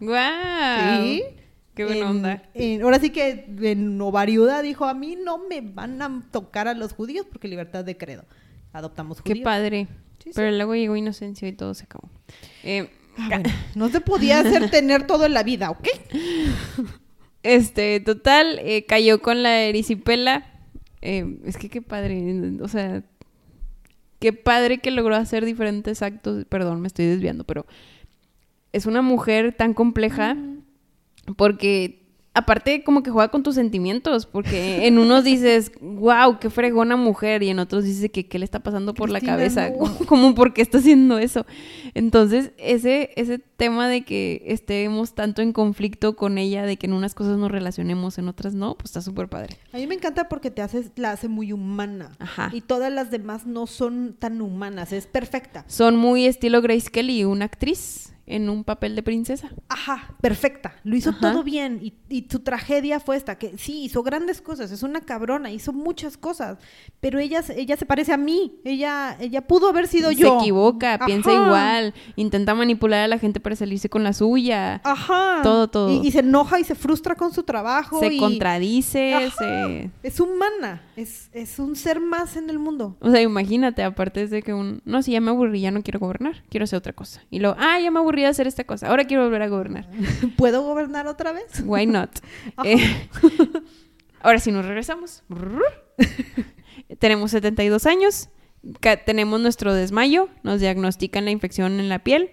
Guau. Sí. Qué buena En- onda. en- ahora sí que en Novariuda dijo, a mí no me van a tocar a los judíos porque libertad de credo. Adoptamos Qué judíos. padre. Sí, sí. Pero luego llegó Inocencio y todo se acabó. Eh, Ah, bueno, no se podía hacer tener todo en la vida, ¿ok? Este, total, eh, cayó con la erisipela. Eh, es que qué padre, o sea, qué padre que logró hacer diferentes actos. Perdón, me estoy desviando, pero es una mujer tan compleja porque aparte como que juega con tus sentimientos, porque en unos dices, wow, qué fregona mujer, y en otros dices que qué le está pasando por la cabeza, no. como, como por qué está haciendo eso. Entonces, ese, ese tema de que estemos tanto en conflicto con ella, de que en unas cosas nos relacionemos, en otras no, pues está súper padre. A mí me encanta porque te haces, la hace muy humana. Ajá. Y todas las demás no son tan humanas, es perfecta. Son muy estilo Grace Kelly, una actriz en un papel de princesa. Ajá, perfecta. Lo hizo Ajá. todo bien. Y, y su tragedia fue esta, que sí, hizo grandes cosas, es una cabrona, hizo muchas cosas. Pero ella, se- ella se parece a mí. Ella, ella pudo haber sido Se yo. equivoca, piensa igual, intenta manipular a la gente para salirse con la suya. Ajá. Todo, todo. Y, y se enoja y se frustra con su trabajo. se y- contradice, Ajá. se... Es humana. Es, es un ser más en el mundo. O sea, imagínate, aparte es de que un... No, si ya me aburrí, ya no quiero gobernar, quiero hacer otra cosa. Y luego, ah, ya me aburrí de hacer esta cosa, ahora quiero volver a gobernar. ¿Puedo gobernar otra vez? Why not? Eh, ahora sí nos regresamos. tenemos 72 años, tenemos nuestro desmayo, nos diagnostican la infección en la piel.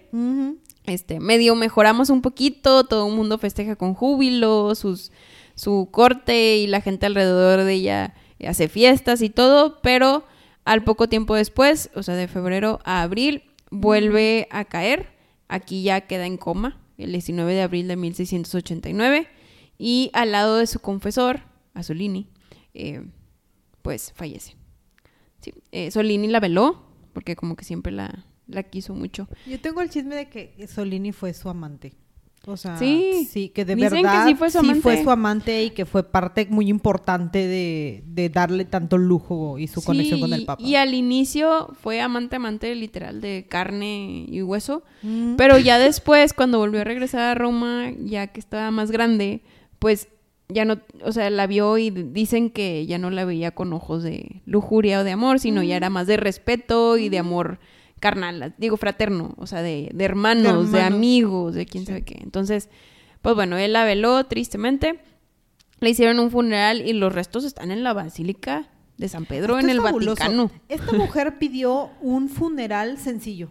Este, medio mejoramos un poquito, todo el mundo festeja con júbilo, sus, su corte y la gente alrededor de ella hace fiestas y todo, pero al poco tiempo después, o sea, de febrero a abril, vuelve a caer. Aquí ya queda en coma, el 19 de abril de 1689, y al lado de su confesor, Asolini, eh, pues fallece. Eh, Solini la veló, porque como que siempre la, la quiso mucho. Yo tengo el chisme de que Solini fue su amante. O sea, Sí. sí, que de Dicen que verdad sí fue su amante. su amante y que fue parte muy importante de, de darle tanto lujo y su Sí, conexión con el Papa. Y al inicio fue amante, amante literal de carne y hueso. Mm. Pero ya después, cuando volvió a regresar a Roma, ya que estaba más grande, pues ya no, o sea, la vio y dicen que ya no la veía con ojos de lujuria o de amor, sino ya era más de respeto y de amor carnal, digo fraterno, o sea, de, de hermanos, de, hermanos. amigos, de quién sabe qué. Entonces, pues bueno, él la veló tristemente. Le hicieron un funeral y los restos están en la Basílica de San Pedro, Esto en el fabuloso. Vaticano. Esta mujer pidió un funeral sencillo.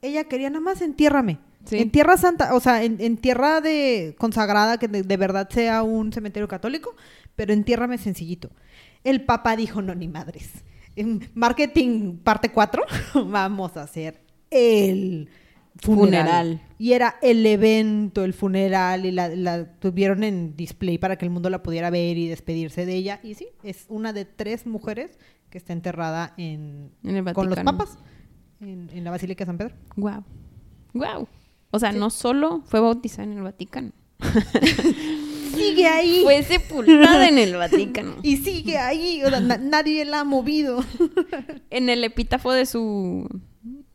Ella quería nada más entiérrame. Sí. En tierra santa, o sea, en, en tierra de consagrada, que de, de verdad sea un cementerio católico, pero entiérrame sencillito. El Papa dijo, no, ni madres. En marketing parte 4, vamos a hacer el funeral. Funeral. Y era el evento, el funeral, y la, la tuvieron en display para que el mundo la pudiera ver y despedirse de ella. Y sí, es una de tres mujeres que está enterrada en, En el con los papas en, en la Basílica de San Pedro. Wow. Wow. O sea, Sí. no solo fue bautizada en el Vaticano. Sigue ahí. Fue sepultada en el Vaticano. Y sigue ahí. O sea, na- nadie la ha movido. En el epítafo de su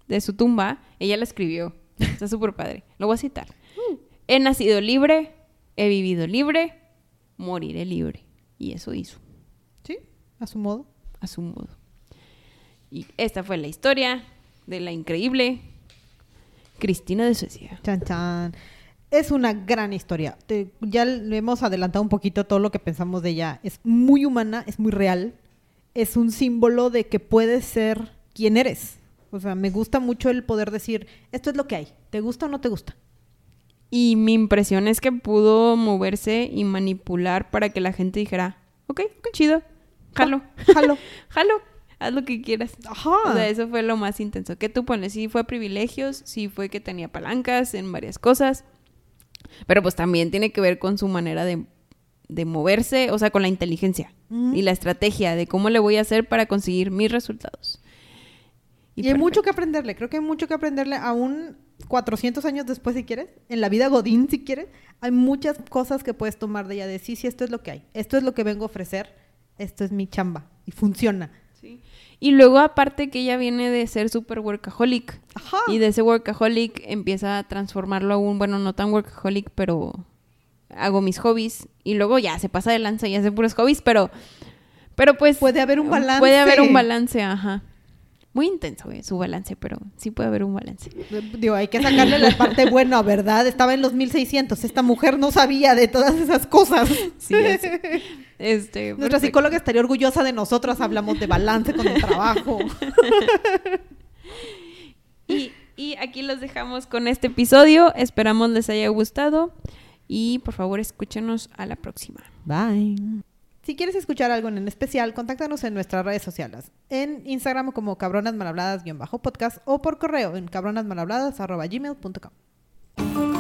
de su tumba, ella la escribió. Está súper padre. Lo voy a citar. He nacido libre, he vivido libre, moriré libre. Y eso hizo, Sí, a su modo. a su modo. Y esta fue la historia de la increíble Cristina de Suecia. Chan, chan. Es una gran historia. Te- ya le hemos adelantado un poquito todo lo que pensamos de ella. Es muy humana, es muy real. Es un símbolo de que puedes ser quien eres. O sea, me gusta mucho el poder decir, esto es lo que hay. ¿Te gusta o no te gusta? Y mi impresión es que pudo moverse y manipular para que la gente dijera, ok, chido, jalo, Jalo. jalo, haz lo que quieras. Ajá. O sea, eso fue lo más intenso. Que tú pones, sí fue privilegios, sí fue que tenía palancas en varias cosas, pero pues también tiene que ver con su manera de, de moverse, o sea, con la inteligencia y la estrategia de cómo le voy a hacer para conseguir mis resultados. Y, hay mucho que aprenderle. Creo que hay mucho que aprenderle aún 400 años después, si quieres. En la vida Godín, si quieres. Hay muchas cosas que puedes tomar de ella. De sí, sí, esto es lo que hay. Esto es lo que vengo a ofrecer. Esto es mi chamba. Y funciona. Y luego aparte que ella viene de ser super workaholic. Ajá. Y de ese workaholic empieza a transformarlo a un, bueno, no tan workaholic, pero hago mis hobbies. Y luego ya se pasa de lanza y hace puros hobbies, pero, pero pues... Puede haber un balance. Puede haber un balance, ajá. Muy intenso eh, su balance, pero sí puede haber un balance. Digo, hay que sacarle la parte buena, ¿verdad? Estaba en los 1600. Esta mujer no sabía de todas esas cosas. Sí. Este, Nuestra psicóloga estaría orgullosa de nosotras. Hablamos de balance con el trabajo. Y, y aquí los dejamos con este episodio. Esperamos les haya gustado. Y por favor, escúchenos a la próxima. Bye. Si quieres escuchar algo en especial, contáctanos en nuestras redes sociales. En Instagram como cabronasmalhabladas-podcast o por correo en cabronasmalhabladas.gmail.com.